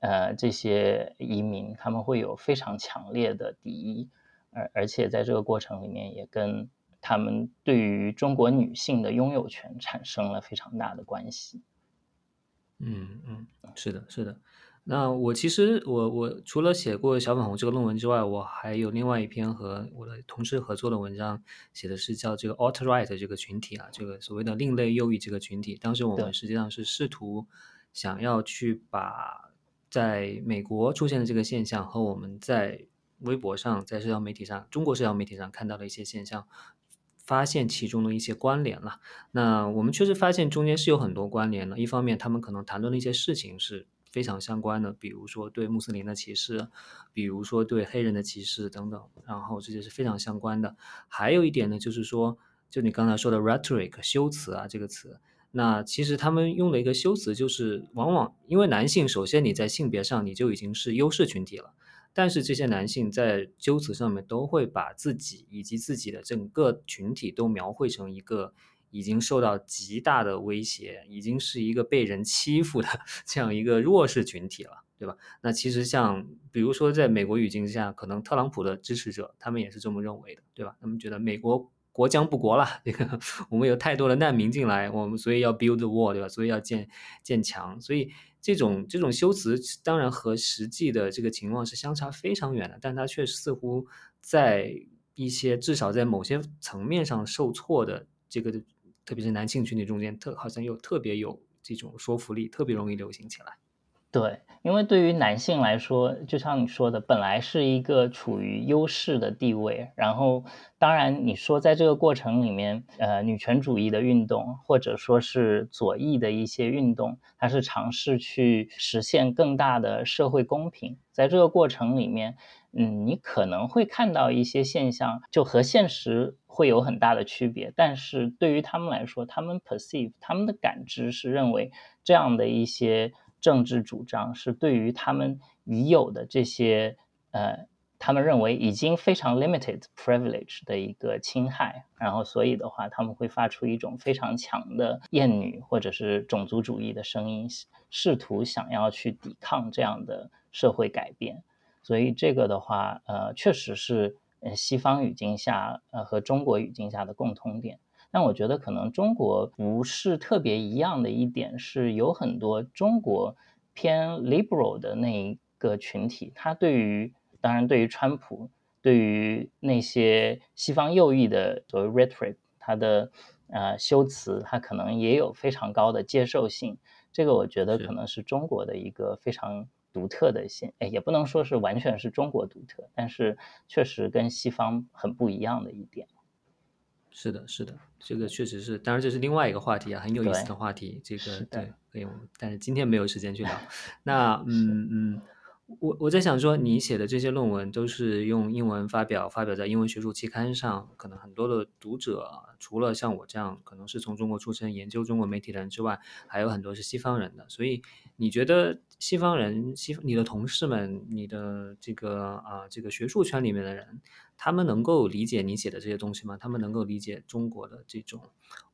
B: 呃，这些移民他们会有非常强烈的敌意，而而且在这个过程里面，也跟他们对于中国女性的拥有权产生了非常大的关系。
A: 嗯嗯，是的，是的。那我其实我我除了写过小粉红这个论文之外，我还有另外一篇和我的同事合作的文章，写的是叫这个 alt right 这个群体啊，这个所谓的另类右翼这个群体。当时我们实际上是试图想要去把。在美国出现的这个现象和我们在微博上、在社交媒体上、中国社交媒体上看到的一些现象，发现其中的一些关联了。那我们确实发现中间是有很多关联的。一方面，他们可能谈论的一些事情是非常相关的，比如说对穆斯林的歧视，比如说对黑人的歧视等等，然后这些是非常相关的。还有一点呢，就是说，就你刚才说的 rhetoric 修辞啊，这个词。那其实他们用的一个修辞，就是往往因为男性，首先你在性别上你就已经是优势群体了，但是这些男性在修辞上面都会把自己以及自己的整个群体都描绘成一个已经受到极大的威胁，已经是一个被人欺负的这样一个弱势群体了，对吧？那其实像比如说在美国语境下，可能特朗普的支持者他们也是这么认为的，对吧？他们觉得美国。国将不国了，这个我们有太多的难民进来，我们所以要 build the wall，对吧？所以要建建墙，所以这种这种修辞当然和实际的这个情况是相差非常远的，但它却似乎在一些至少在某些层面上受挫的这个，特别是男性群体中间，特好像又特别有这种说服力，特别容易流行起来。
B: 对，因为对于男性来说，就像你说的，本来是一个处于优势的地位。然后，当然你说在这个过程里面，呃，女权主义的运动，或者说是左翼的一些运动，它是尝试去实现更大的社会公平。在这个过程里面，嗯，你可能会看到一些现象，就和现实会有很大的区别。但是对于他们来说，他们 perceive 他们的感知是认为这样的一些。政治主张是对于他们已有的这些呃，他们认为已经非常 limited privilege 的一个侵害，然后所以的话，他们会发出一种非常强的厌女或者是种族主义的声音，试图想要去抵抗这样的社会改变。所以这个的话，呃，确实是呃西方语境下呃和中国语境下的共通点。但我觉得可能中国不是特别一样的一点是，有很多中国偏 liberal 的那一个群体，他对于当然对于川普，对于那些西方右翼的所谓 rhetoric，他的呃修辞，他可能也有非常高的接受性。这个我觉得可能是中国的一个非常独特的现，哎，也不能说是完全是中国独特，但是确实跟西方很不一样的一点。
A: 是的，是的，这个确实是，当然这是另外一个话题啊，很有意思的话题。这个对，可以，但是今天没有时间去聊。那嗯嗯，我我在想说，你写的这些论文都是用英文发表，发表在英文学术期刊上，可能很多的读者除了像我这样可能是从中国出生、研究中国媒体的人之外，还有很多是西方人的。所以你觉得西方人、西你的同事们、你的这个啊这个学术圈里面的人？他们能够理解你写的这些东西吗？他们能够理解中国的这种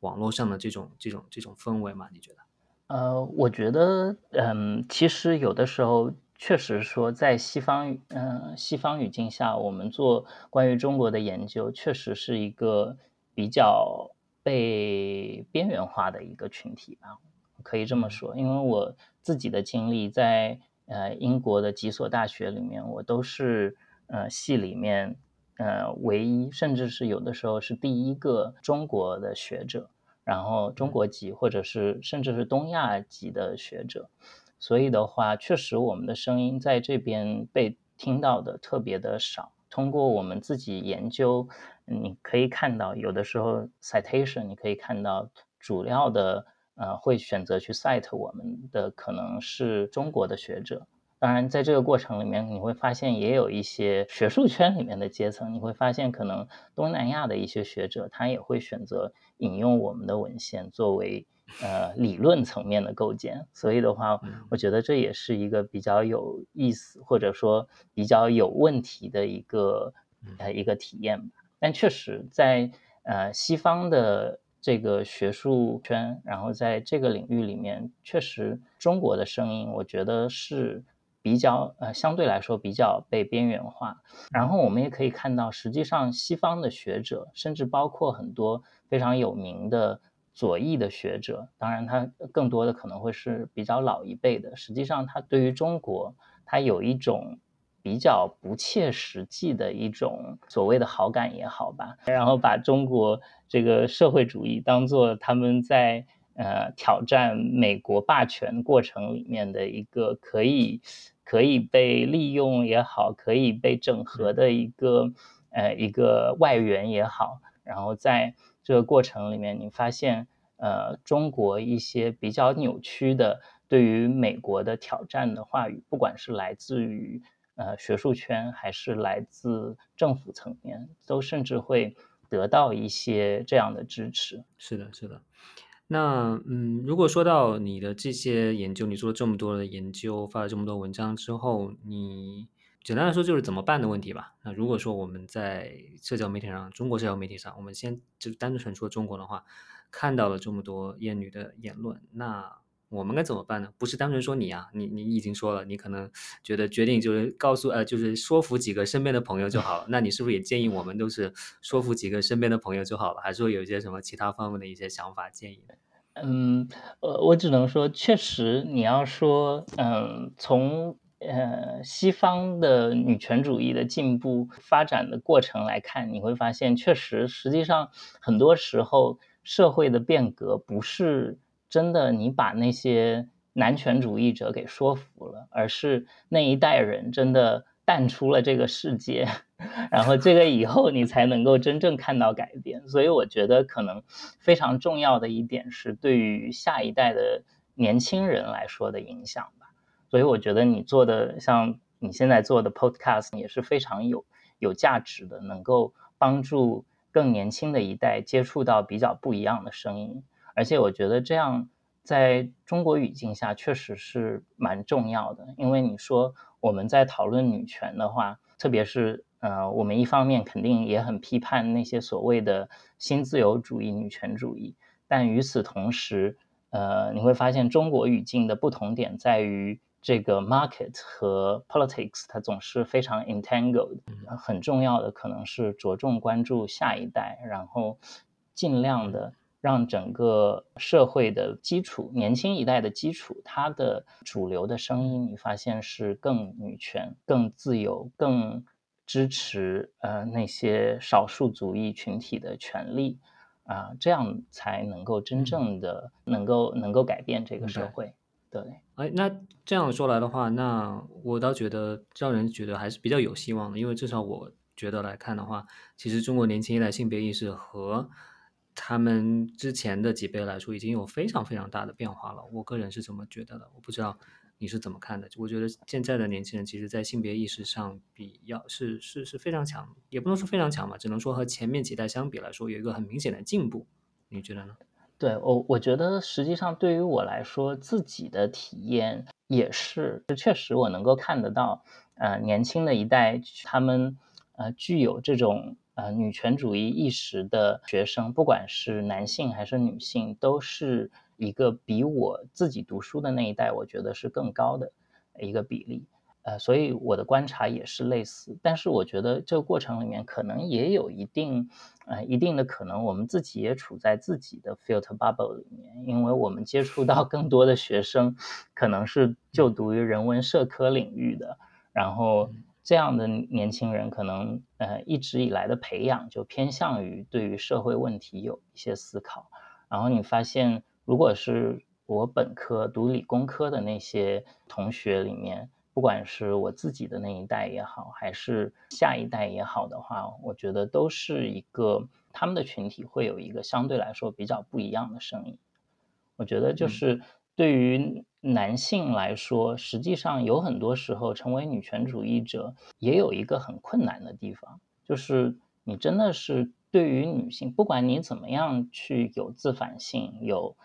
A: 网络上的这种这种这种氛围吗？你觉得？
B: 呃，我觉得，嗯，其实有的时候确实说，在西方，嗯，西方语境下，我们做关于中国的研究，确实是一个比较被边缘化的一个群体吧，可以这么说。因为我自己的经历，在呃英国的几所大学里面，我都是呃系里面呃唯一，甚至是有的时候是第一个中国的学者。然后中国籍或者是甚至是东亚籍的学者，所以的话，确实我们的声音在这边被听到的特别的少。通过我们自己研究，你可以看到，有的时候 citation 你可以看到主要的呃会选择去 cite 我们的可能是中国的学者。当然，在这个过程里面，你会发现也有一些学术圈里面的阶层。你会发现，可能东南亚的一些学者，他也会选择引用我们的文献作为呃理论层面的构建。所以的话，我觉得这也是一个比较有意思，或者说比较有问题的一个呃一个体验吧。但确实，在呃西方的这个学术圈，然后在这个领域里面，确实中国的声音，我觉得是。比较呃，相对来说比较被边缘化。然后我们也可以看到，实际上西方的学者，甚至包括很多非常有名的左翼的学者，当然他更多的可能会是比较老一辈的。实际上，他对于中国，他有一种比较不切实际的一种所谓的好感也好吧。然后把中国这个社会主义当做他们在。呃，挑战美国霸权过程里面的一个可以可以被利用也好，可以被整合的一个呃一个外援也好，然后在这个过程里面，你发现呃中国一些比较扭曲的对于美国的挑战的话语，不管是来自于呃学术圈，还是来自政府层面，都甚至会得到一些这样的支持。
A: 是的，是的。那嗯，如果说到你的这些研究，你做了这么多的研究，发了这么多文章之后，你简单来说就是怎么办的问题吧。那如果说我们在社交媒体上，中国社交媒体上，我们先就单纯说中国的话，看到了这么多厌女的言论，那我们该怎么办呢？不是单纯说你啊，你你已经说了，你可能觉得决定就是告诉呃，就是说服几个身边的朋友就好了。那你是不是也建议我们都是说服几个身边的朋友就好了？还是说有一些什么其他方面的一些想法建议呢？
B: 嗯，呃，我只能说，确实，你要说，嗯，从呃西方的女权主义的进步发展的过程来看，你会发现，确实，实际上很多时候社会的变革不是真的你把那些男权主义者给说服了，而是那一代人真的。淡出了这个世界，然后这个以后你才能够真正看到改变。所以我觉得可能非常重要的一点是对于下一代的年轻人来说的影响吧。所以我觉得你做的像你现在做的 Podcast 也是非常有有价值的，能够帮助更年轻的一代接触到比较不一样的声音。而且我觉得这样在中国语境下确实是蛮重要的，因为你说。我们在讨论女权的话，特别是呃，我们一方面肯定也很批判那些所谓的新自由主义女权主义，但与此同时，呃，你会发现中国语境的不同点在于这个 market 和 politics，它总是非常 entangled。很重要的可能是着重关注下一代，然后尽量的。让整个社会的基础，年轻一代的基础，它的主流的声音，你发现是更女权、更自由、更支持呃那些少数族裔群体的权利啊，这样才能够真正的能够能够改变这个社会。对，
A: 哎，那这样说来的话，那我倒觉得让人觉得还是比较有希望的，因为至少我觉得来看的话，其实中国年轻一代性别意识和。他们之前的几辈来说，已经有非常非常大的变化了。我个人是这么觉得的，我不知道你是怎么看的。我觉得现在的年轻人，其实，在性别意识上比要是是是非常强，也不能说非常强吧，只能说和前面几代相比来说，有一个很明显的进步。你觉得呢？
B: 对我，我觉得实际上对于我来说，自己的体验也是，确实我能够看得到，呃，年轻的一代他们。呃具有这种呃女权主义意识的学生，不管是男性还是女性，都是一个比我自己读书的那一代，我觉得是更高的一个比例。呃，所以我的观察也是类似，但是我觉得这个过程里面可能也有一定，呃，一定的可能，我们自己也处在自己的 filter bubble 里面，因为我们接触到更多的学生，可能是就读于人文社科领域的，然后这样的年轻人可能，呃，一直以来的培养就偏向于对于社会问题有一些思考，然后你发现，如果是我本科读理工科的那些同学里面。不管是我自己的那一代也好，还是下一代也好的话，我觉得都是一个他们的群体会有一个相对来说比较不一样的声音。我觉得就是对于男性来说，实际上有很多时候成为女权主义者也有一个很困难的地方，就是你真的是对于女性，不管你怎么样去有自反性、有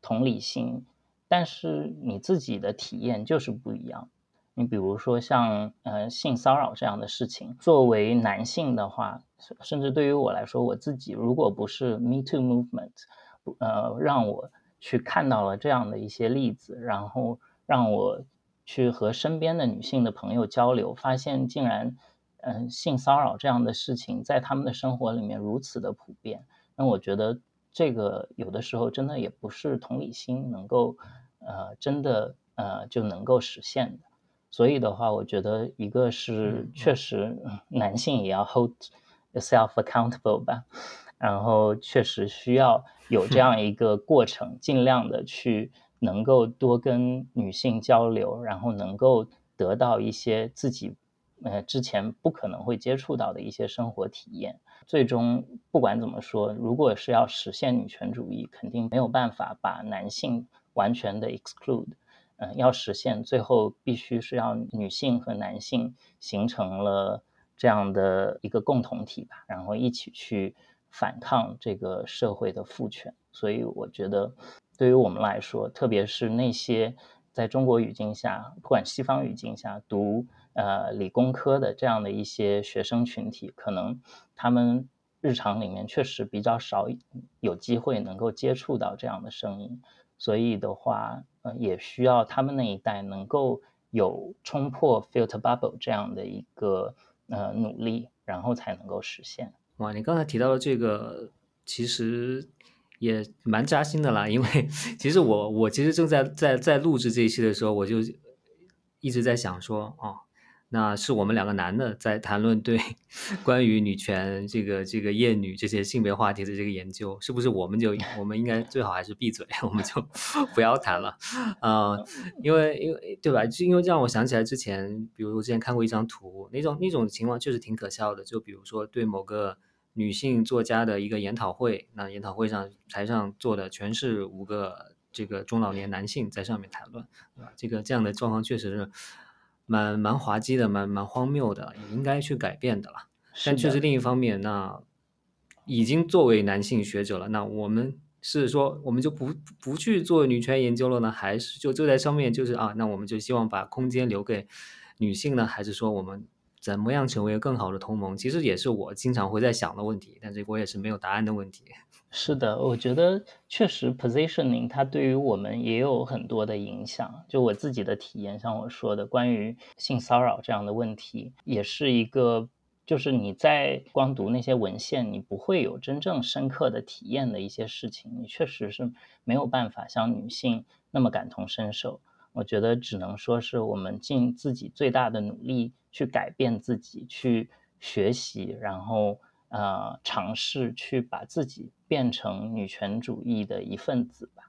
B: 同理心，但是你自己的体验就是不一样。你比如说像呃性骚扰这样的事情，作为男性的话，甚至对于我来说，我自己如果不是 Me Too Movement，呃，让我去看到了这样的一些例子，然后让我去和身边的女性的朋友交流，发现竟然，嗯，性骚扰这样的事情在他们的生活里面如此的普遍，那我觉得这个有的时候真的也不是同理心能够，呃，真的呃就能够实现的。所以的话，我觉得一个是确实男性也要 hold yourself accountable 吧，然后确实需要有这样一个过程，尽量的去能够多跟女性交流，然后能够得到一些自己呃之前不可能会接触到的一些生活体验。最终不管怎么说，如果是要实现女权主义，肯定没有办法把男性完全的 exclude。嗯，要实现最后必须是要女性和男性形成了这样的一个共同体吧，然后一起去反抗这个社会的父权。所以我觉得，对于我们来说，特别是那些在中国语境下，不管西方语境下读呃理工科的这样的一些学生群体，可能他们日常里面确实比较少有机会能够接触到这样的声音。所以的话，呃，也需要他们那一代能够有冲破 filter bubble 这样的一个呃努力，然后才能够实现。
A: 哇，你刚才提到的这个，其实也蛮扎心的啦。因为其实我我其实正在在在录制这一期的时候，我就一直在想说，哦。那是我们两个男的在谈论对 关于女权这个这个厌女这些性别话题的这个研究，是不是我们就我们应该最好还是闭嘴，我们就 不要谈了啊？因为因为对吧？就因为这样，我想起来之前，比如我之前看过一张图，那种那种情况确实挺可笑的。就比如说对某个女性作家的一个研讨会，那研讨会上台上坐的全是五个这个中老年男性在上面谈论，对吧？这个这样的状况确实是。蛮蛮滑稽的，蛮蛮荒谬的，也应该去改变的了。但确实另一方面，那已经作为男性学者了，那我们是说，我们就不不去做女权研究了呢，还是就就在上面就是啊？那我们就希望把空间留给女性呢，还是说我们怎么样成为更好的同盟？其实也是我经常会在想的问题，但这我也是没有答案的问题。
B: 是的，我觉得确实 positioning 它对于我们也有很多的影响。就我自己的体验，像我说的，关于性骚扰这样的问题，也是一个，就是你在光读那些文献，你不会有真正深刻的体验的一些事情，你确实是没有办法像女性那么感同身受。我觉得只能说是我们尽自己最大的努力去改变自己，去学习，然后。呃，尝试去把自己变成女权主义的一份子吧。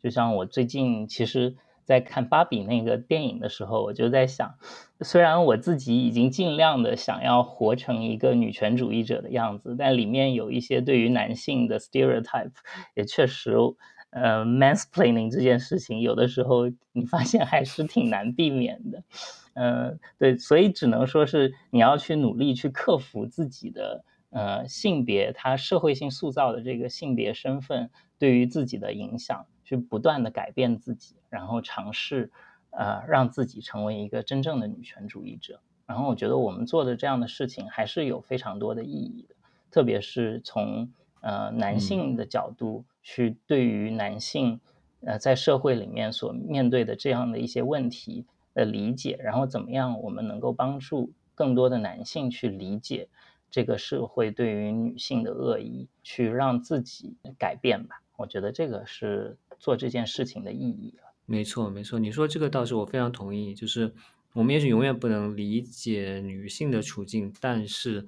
B: 就像我最近其实，在看芭比那个电影的时候，我就在想，虽然我自己已经尽量的想要活成一个女权主义者的样子，但里面有一些对于男性的 stereotype，也确实，呃，mansplaining 这件事情，有的时候你发现还是挺难避免的。嗯，对，所以只能说是你要去努力去克服自己的。呃，性别它社会性塑造的这个性别身份对于自己的影响，去不断的改变自己，然后尝试，呃，让自己成为一个真正的女权主义者。然后我觉得我们做的这样的事情还是有非常多的意义的，特别是从呃男性的角度去对于男性呃在社会里面所面对的这样的一些问题的理解，然后怎么样我们能够帮助更多的男性去理解这个社会对于女性的恶意，去让自己改变吧。我觉得这个是做这件事情的意义了。
A: 没错，没错，你说这个倒是我非常同意。就是我们也许永远不能理解女性的处境，但是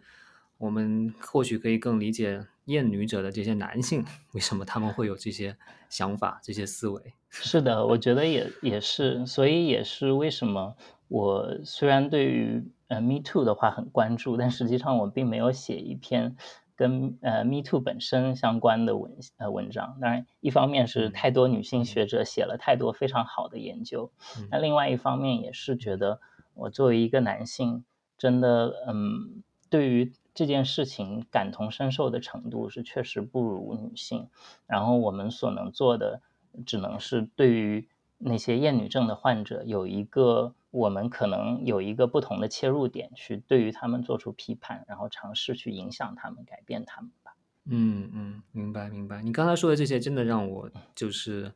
A: 我们或许可以更理解厌女者的这些男性，为什么他们会有这些想法、这些思维。
B: 是的，我觉得也也是，所以也是为什么我虽然对于呃 Me Too 的话很关注，但实际上我并没有写一篇。跟呃 Me Too 本身相关的文呃文章，当然一方面是太多女性学者写了太多非常好的研究，那另外一方面也是觉得我作为一个男性，真的嗯对于这件事情感同身受的程度是确实不如女性，然后我们所能做的只能是对于那些厌女症的患者有一个。我们可能有一个不同的切入点，去对于他们做出批判，然后尝试去影响他们、改变他们吧。
A: 嗯嗯，明白明白。你刚才说的这些，真的让我就是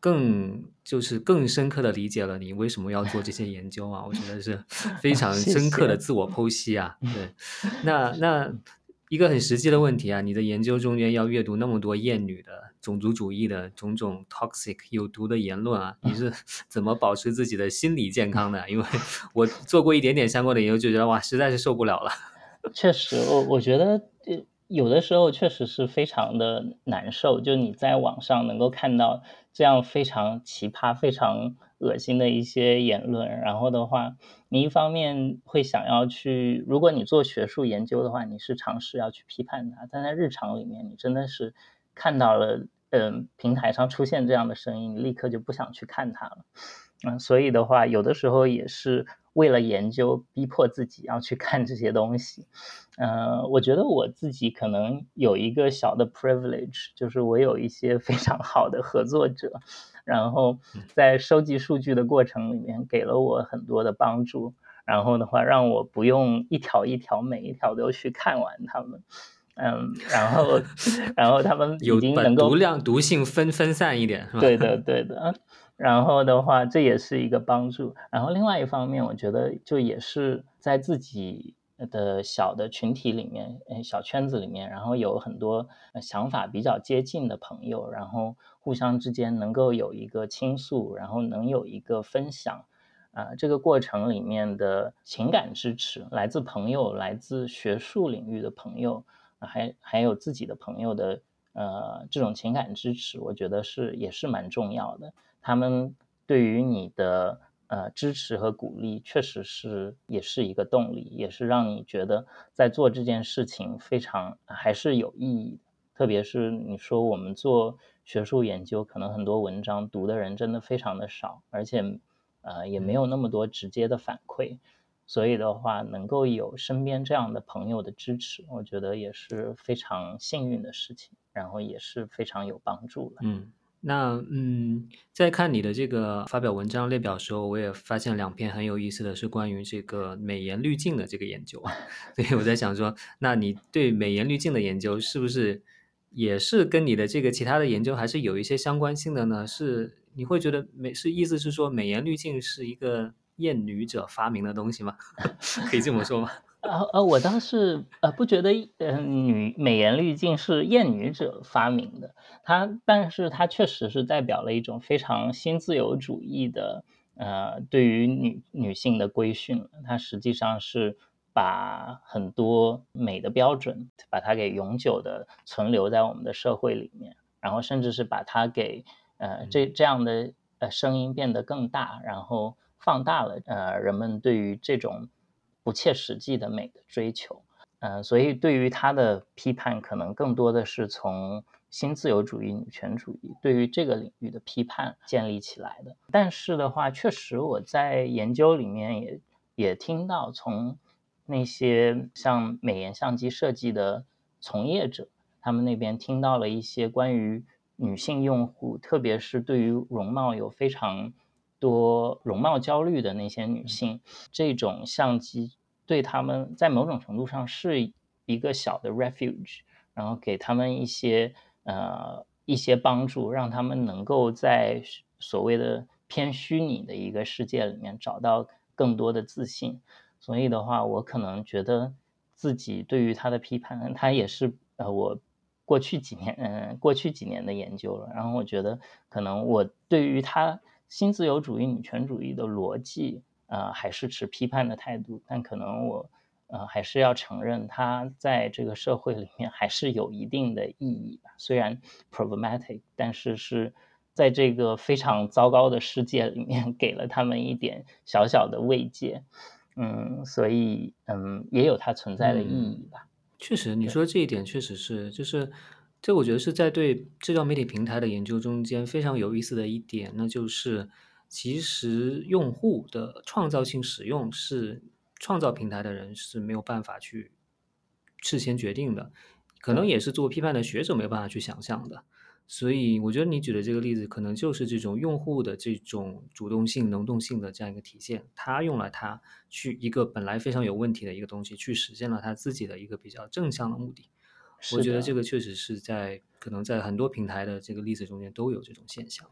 A: 更就是更深刻的理解了你为什么要做这些研究啊！我觉得是 非常深刻的自我剖析啊。对，那那。一个很实际的问题啊，你的研究中间要阅读那么多厌女的、种族主义的种种 toxic 有毒的言论啊，你是怎么保持自己的心理健康的？因为我做过一点点相关的研究，就觉得哇，实在是受不了了。
B: 确实，我我觉得有的时候确实是非常的难受，就你在网上能够看到这样非常奇葩、非常。恶心的一些言论，然后的话，你一方面会想要去，如果你做学术研究的话，你是尝试要去批判它，但在日常里面，你真的是看到了，嗯，平台上出现这样的声音，你立刻就不想去看它了，嗯，所以的话，有的时候也是为了研究，逼迫自己要去看这些东西，嗯，我觉得我自己可能有一个小的 privilege，就是我有一些非常好的合作者。然后在收集数据的过程里面，给了我很多的帮助。然后的话，让我不用一条一条每一条都去看完他们。嗯，然后，然后他们已经能够
A: 毒量毒性分分散一点，是吧？
B: 对的，对的。然后的话，这也是一个帮助。然后另外一方面，我觉得就也是在自己的小的群体里面，小圈子里面，然后有很多想法比较接近的朋友，然后。互相之间能够有一个倾诉，然后能有一个分享，啊，这个过程里面的情感支持，来自朋友，来自学术领域的朋友，还还有自己的朋友的，呃，这种情感支持，我觉得是也是蛮重要的。他们对于你的呃支持和鼓励，确实是也是一个动力，也是让你觉得在做这件事情非常还是有意义的。特别是你说我们做。学术研究可能很多文章读的人真的非常的少，而且，呃，也没有那么多直接的反馈，所以的话，能够有身边这样的朋友的支持，我觉得也是非常幸运的事情，然后也是非常有帮助的。
A: 嗯，那嗯，在看你的这个发表文章列表的时候，我也发现两篇很有意思的是关于这个美颜滤镜的这个研究，所以我在想说，那你对美颜滤镜的研究是不是？也是跟你的这个其他的研究还是有一些相关性的呢？是你会觉得美是意思是说美颜滤镜是一个厌女者发明的东西吗？可以这么说吗？
B: 呃呃，我倒是呃不觉得呃女美颜滤镜是厌女者发明的，它但是它确实是代表了一种非常新自由主义的呃对于女女性的规训，它实际上是。把很多美的标准，把它给永久的存留在我们的社会里面，然后甚至是把它给呃这这样的呃声音变得更大，然后放大了呃人们对于这种不切实际的美的追求，嗯，所以对于他的批判，可能更多的是从新自由主义、女权主义对于这个领域的批判建立起来的。但是的话，确实我在研究里面也也听到从。那些像美颜相机设计的从业者，他们那边听到了一些关于女性用户，特别是对于容貌有非常多容貌焦虑的那些女性，这种相机对她们在某种程度上是一个小的 refuge，然后给他们一些呃一些帮助，让他们能够在所谓的偏虚拟的一个世界里面找到更多的自信。所以的话，我可能觉得自己对于他的批判，他也是呃我。过去几年，嗯，过去几年的研究了，然后我觉得可能我对于他新自由主义、女权主义的逻辑，呃，还是持批判的态度，但可能我，呃，还是要承认它在这个社会里面还是有一定的意义吧。虽然 problematic，但是是在这个非常糟糕的世界里面 给了他们一点小小的慰藉，嗯，所以嗯，也有它存在的意义吧。
A: 确实，你说这一点确实是，就是这我觉得是在对社交媒体平台的研究中间非常有意思的一点，那就是其实用户的创造性使用是创造平台的人是没有办法去事先决定的，可能也是做批判的学者没有办法去想象的。所以我觉得你举的这个例子，可能就是这种用户的这种主动性、能动性的这样一个体现。他用了它去一个本来非常有问题的一个东西，去实现了他自己的一个比较正向的目的。我觉得这个确实是在可能在很多平台的这个例子中间都有这种现象。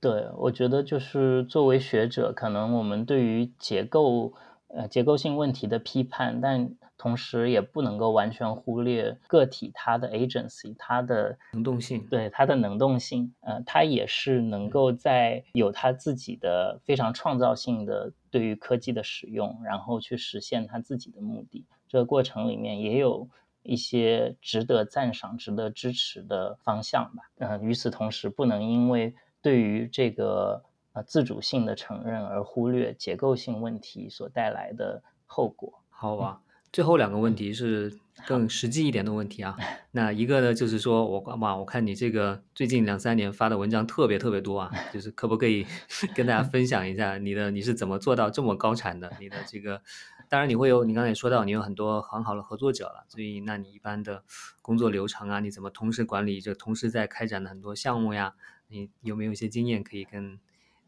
B: 对，我觉得就是作为学者，可能我们对于结构。呃，结构性问题的批判，但同时也不能够完全忽略个体它的 agency，它的
A: 能动性，
B: 对它的能动性，呃，它也是能够在有它自己的非常创造性的对于科技的使用，然后去实现它自己的目的。这个过程里面也有一些值得赞赏、值得支持的方向吧。呃，与此同时，不能因为对于这个呃。自主性的承认，而忽略结构性问题所带来的后果。
A: 好吧，最后两个问题是更实际一点的问题啊。那一个呢，就是说我哇，我看你这个最近两三年发的文章特别特别多啊，就是可不可以 跟大家分享一下你的你是怎么做到这么高产的？你的这个，当然你会有，你刚才也说到你有很多很好的合作者了，所以那你一般的工作流程啊，你怎么同时管理着同时在开展的很多项目呀？你有没有一些经验可以跟？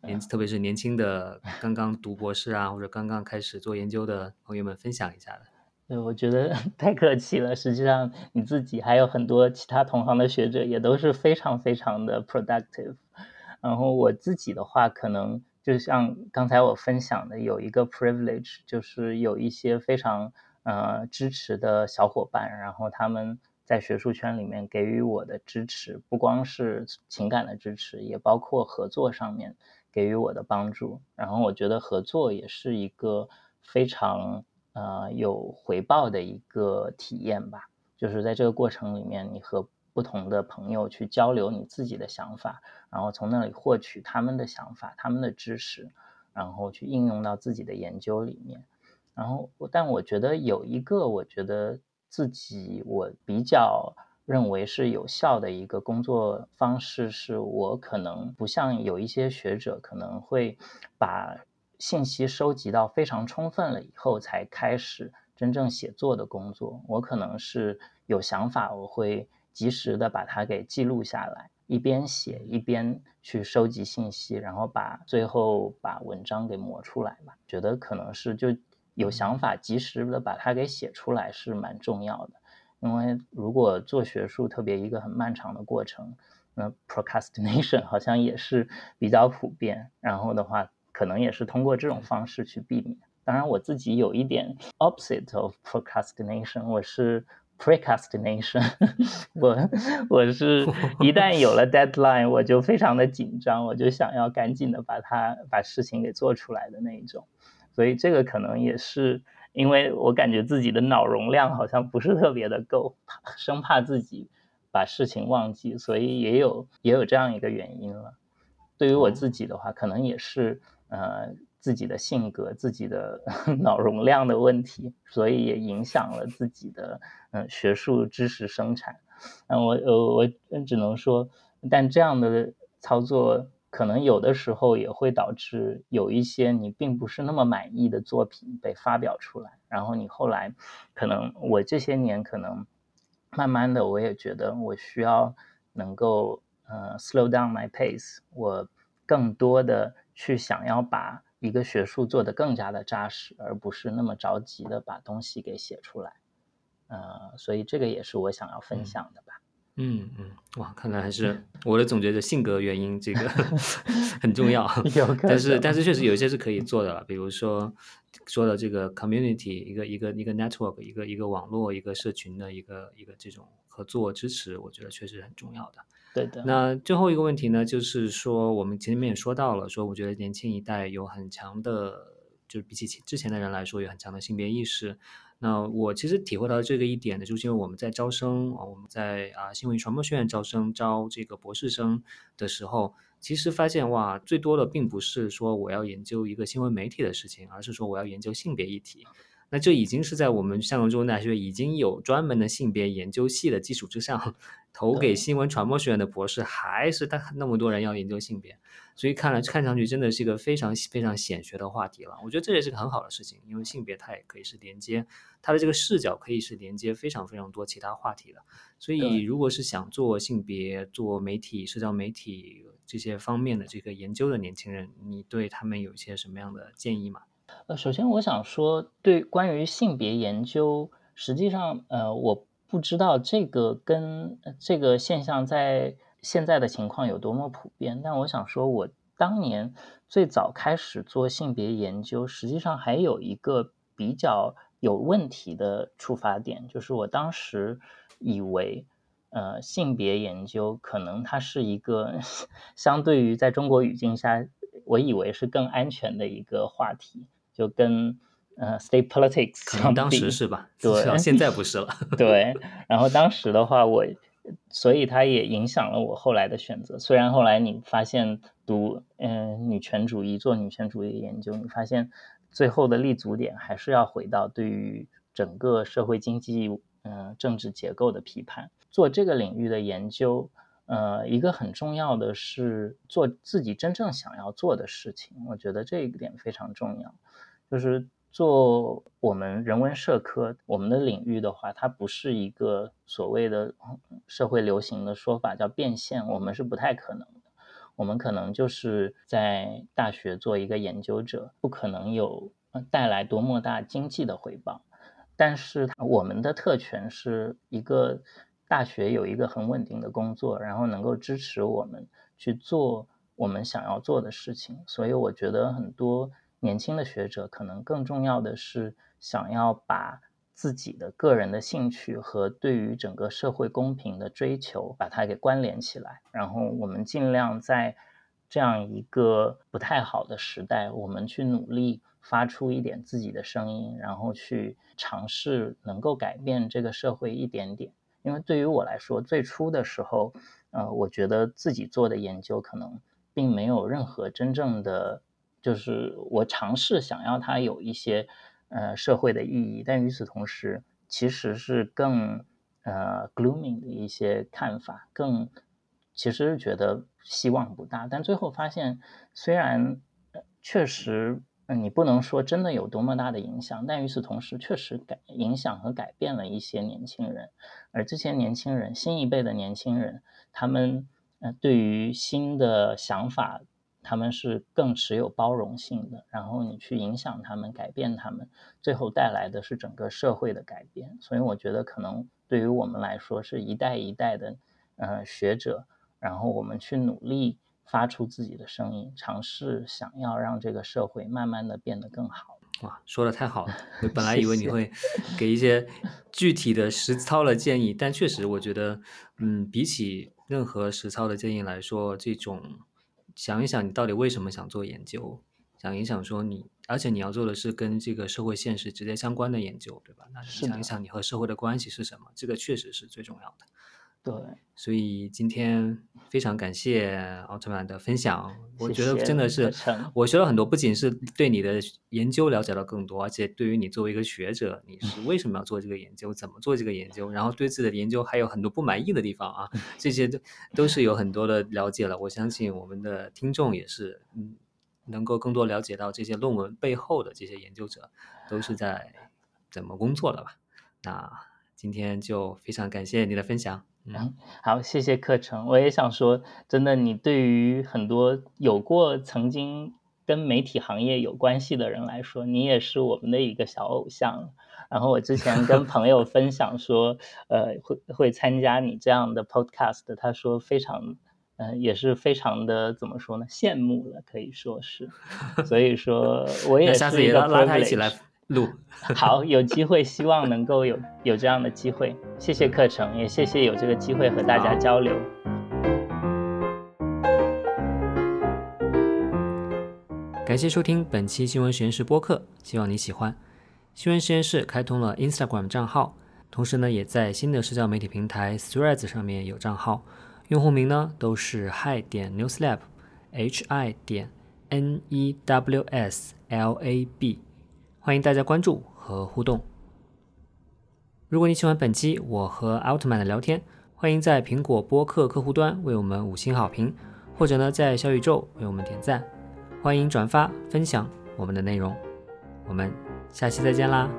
A: 年特别是年轻的刚刚读博士啊，或者刚刚开始做研究的朋友们分享一下的。
B: 对，我觉得 太客气了。实际上你自己还有很多其他同行的学者也都是非常非常的 productive。然后我自己的话，可能就像刚才我分享的，有一个 privilege，就是有一些非常呃支持的小伙伴，然后他们在学术圈里面给予我的支持，不光是情感的支持，也包括合作上面。给予我的帮助，然后我觉得合作也是一个非常呃有回报的一个体验吧。就是在这个过程里面，你和不同的朋友去交流你自己的想法，然后从那里获取他们的想法、他们的知识，然后去应用到自己的研究里面。然后，但我觉得有一个，我觉得自己我比较。认为是有效的一个工作方式，是我可能不像有一些学者可能会把信息收集到非常充分了以后才开始真正写作的工作。我可能是有想法，我会及时的把它给记录下来，一边写一边去收集信息，然后把最后把文章给磨出来吧。觉得可能是就有想法，及时的把它给写出来是蛮重要的。因为如果做学术特别一个很漫长的过程，那 procrastination 好像也是比较普遍。然后的话，可能也是通过这种方式去避免。当然，我自己有一点 opposite of procrastination，我是 precastination。我我是 一旦有了 deadline，我就非常的紧张，我就想要赶紧的把它把事情给做出来的那一种。所以这个可能也是。因为我感觉自己的脑容量好像不是特别的够，生怕自己把事情忘记，所以也有也有这样一个原因了。对于我自己的话，可能也是呃自己的性格、自己的 脑容量的问题，所以也影响了自己的嗯学术知识生产。嗯，我呃我只能说，但这样的操作。可能有的时候也会导致有一些你并不是那么满意的作品被发表出来，然后你后来可能我这些年可能慢慢的我也觉得我需要能够呃 slow down my pace，我更多的去想要把一个学术做得更加的扎实，而不是那么着急的把东西给写出来。呃，所以这个也是我想要分享的吧。
A: 嗯嗯，哇，看来还是我的总结的性格原因，这个 很重要。但是但是确实有一些是可以做的了，比如说说的这个 community，一个一个一个 network，一个一个网络，一个社群的一个一个这种合作支持，我觉得确实很重要的。
B: 对的。
A: 那最后一个问题呢，就是说我们前面也说到了，说我觉得年轻一代有很强的，就是比起之前的人来说，有很强的性别意识。那我其实体会到这个一点呢，就是因为我们在招生啊，我们在啊新闻传播学院招生招这个博士生的时候，其实发现哇，最多的并不是说我要研究一个新闻媒体的事情，而是说我要研究性别议题。那这已经是在我们香港中文大学已经有专门的性别研究系的基础之上，投给新闻传播学院的博士，还是他那么多人要研究性别。所以看来看上去真的是一个非常非常显学的话题了。我觉得这也是个很好的事情，因为性别它也可以是连接，它的这个视角可以是连接非常非常多其他话题的。所以如果是想做性别、做媒体、社交媒体这些方面的这个研究的年轻人，你对他们有一些什么样的建议吗？
B: 呃，首先我想说，对关于性别研究，实际上呃，我不知道这个跟这个现象在。现在的情况有多么普遍？但我想说，我当年最早开始做性别研究，实际上还有一个比较有问题的出发点，就是我当时以为，呃，性别研究可能它是一个 相对于在中国语境下，我以为是更安全的一个话题，就跟呃 state politics
A: 可能当时是吧？
B: 对，
A: 现在不是了。
B: 对，然后当时的话，我。所以它也影响了我后来的选择。虽然后来你发现读嗯女权主义做女权主义研究，你发现最后的立足点还是要回到对于整个社会经济嗯政治结构的批判。做这个领域的研究，呃，一个很重要的是做自己真正想要做的事情。我觉得这一点非常重要，就是。做我们人文社科，我们的领域的话，它不是一个所谓的社会流行的说法叫变现，我们是不太可能的。我们可能就是在大学做一个研究者，不可能有带来多么大经济的回报。但是我们的特权是一个大学有一个很稳定的工作，然后能够支持我们去做我们想要做的事情。所以我觉得很多。年轻的学者可能更重要的是想要把自己的个人的兴趣和对于整个社会公平的追求把它给关联起来，然后我们尽量在这样一个不太好的时代，我们去努力发出一点自己的声音，然后去尝试能够改变这个社会一点点。因为对于我来说，最初的时候，呃，我觉得自己做的研究可能并没有任何真正的。就是我尝试想要它有一些呃社会的意义，但与此同时，其实是更呃 gloomy 的一些看法，更其实觉得希望不大。但最后发现，虽然确实你不能说真的有多么大的影响，但与此同时，确实改影响和改变了一些年轻人。而这些年轻人，新一辈的年轻人，他们呃对于新的想法。他们是更持有包容性的，然后你去影响他们、改变他们，最后带来的是整个社会的改变。所以我觉得，可能对于我们来说，是一代一代的呃学者，然后我们去努力发出自己的声音，尝试想要让这个社会慢慢的变得更好。
A: 哇，说的太好了！我本来以为你会给一些具体的实操的建议，但确实我觉得，嗯，比起任何实操的建议来说，这种。想一想，你到底为什么想做研究？想一想，说你，而且你要做的是跟这个社会现实直接相关的研究，对吧？那你想一想，你和社会的关系是什么？这个确实是最重要的。
B: 对，
A: 所以今天非常感谢奥特曼的分享，我觉得真的是我学了很多，不仅是对你的研究了解到更多，而且对于你作为一个学者，你是为什么要做这个研究，怎么做这个研究，然后对自己的研究还有很多不满意的地方啊，这些都都是有很多的了解了。我相信我们的听众也是，嗯，能够更多了解到这些论文背后的这些研究者都是在怎么工作的吧。那今天就非常感谢你的分享。
B: 嗯，好，谢谢课程。我也想说，真的，你对于很多有过曾经跟媒体行业有关系的人来说，你也是我们的一个小偶像。然后我之前跟朋友分享说，呃，会会参加你这样的 podcast，他说非常，嗯，也是非常的怎么说呢？羡慕了，可以说是。所以说，我 也
A: 下次也拉拉他一起来。录
B: 好，有机会希望能够有有这样的机会。谢谢课程，也谢谢有这个机会和大家交流。
A: 感谢收听本期新闻实验室播客，希望你喜欢。新闻实验室开通了 Instagram 账号，同时呢，也在新的社交媒体平台 Threads 上面有账号，用户名呢都是 Hi 点 Newslab，H I 点 N E W S L A B。欢迎大家关注和互动。如果你喜欢本期我和奥特曼的聊天，欢迎在苹果播客客户端为我们五星好评，或者呢在小宇宙为我们点赞。欢迎转发分享我们的内容。我们下期再见啦！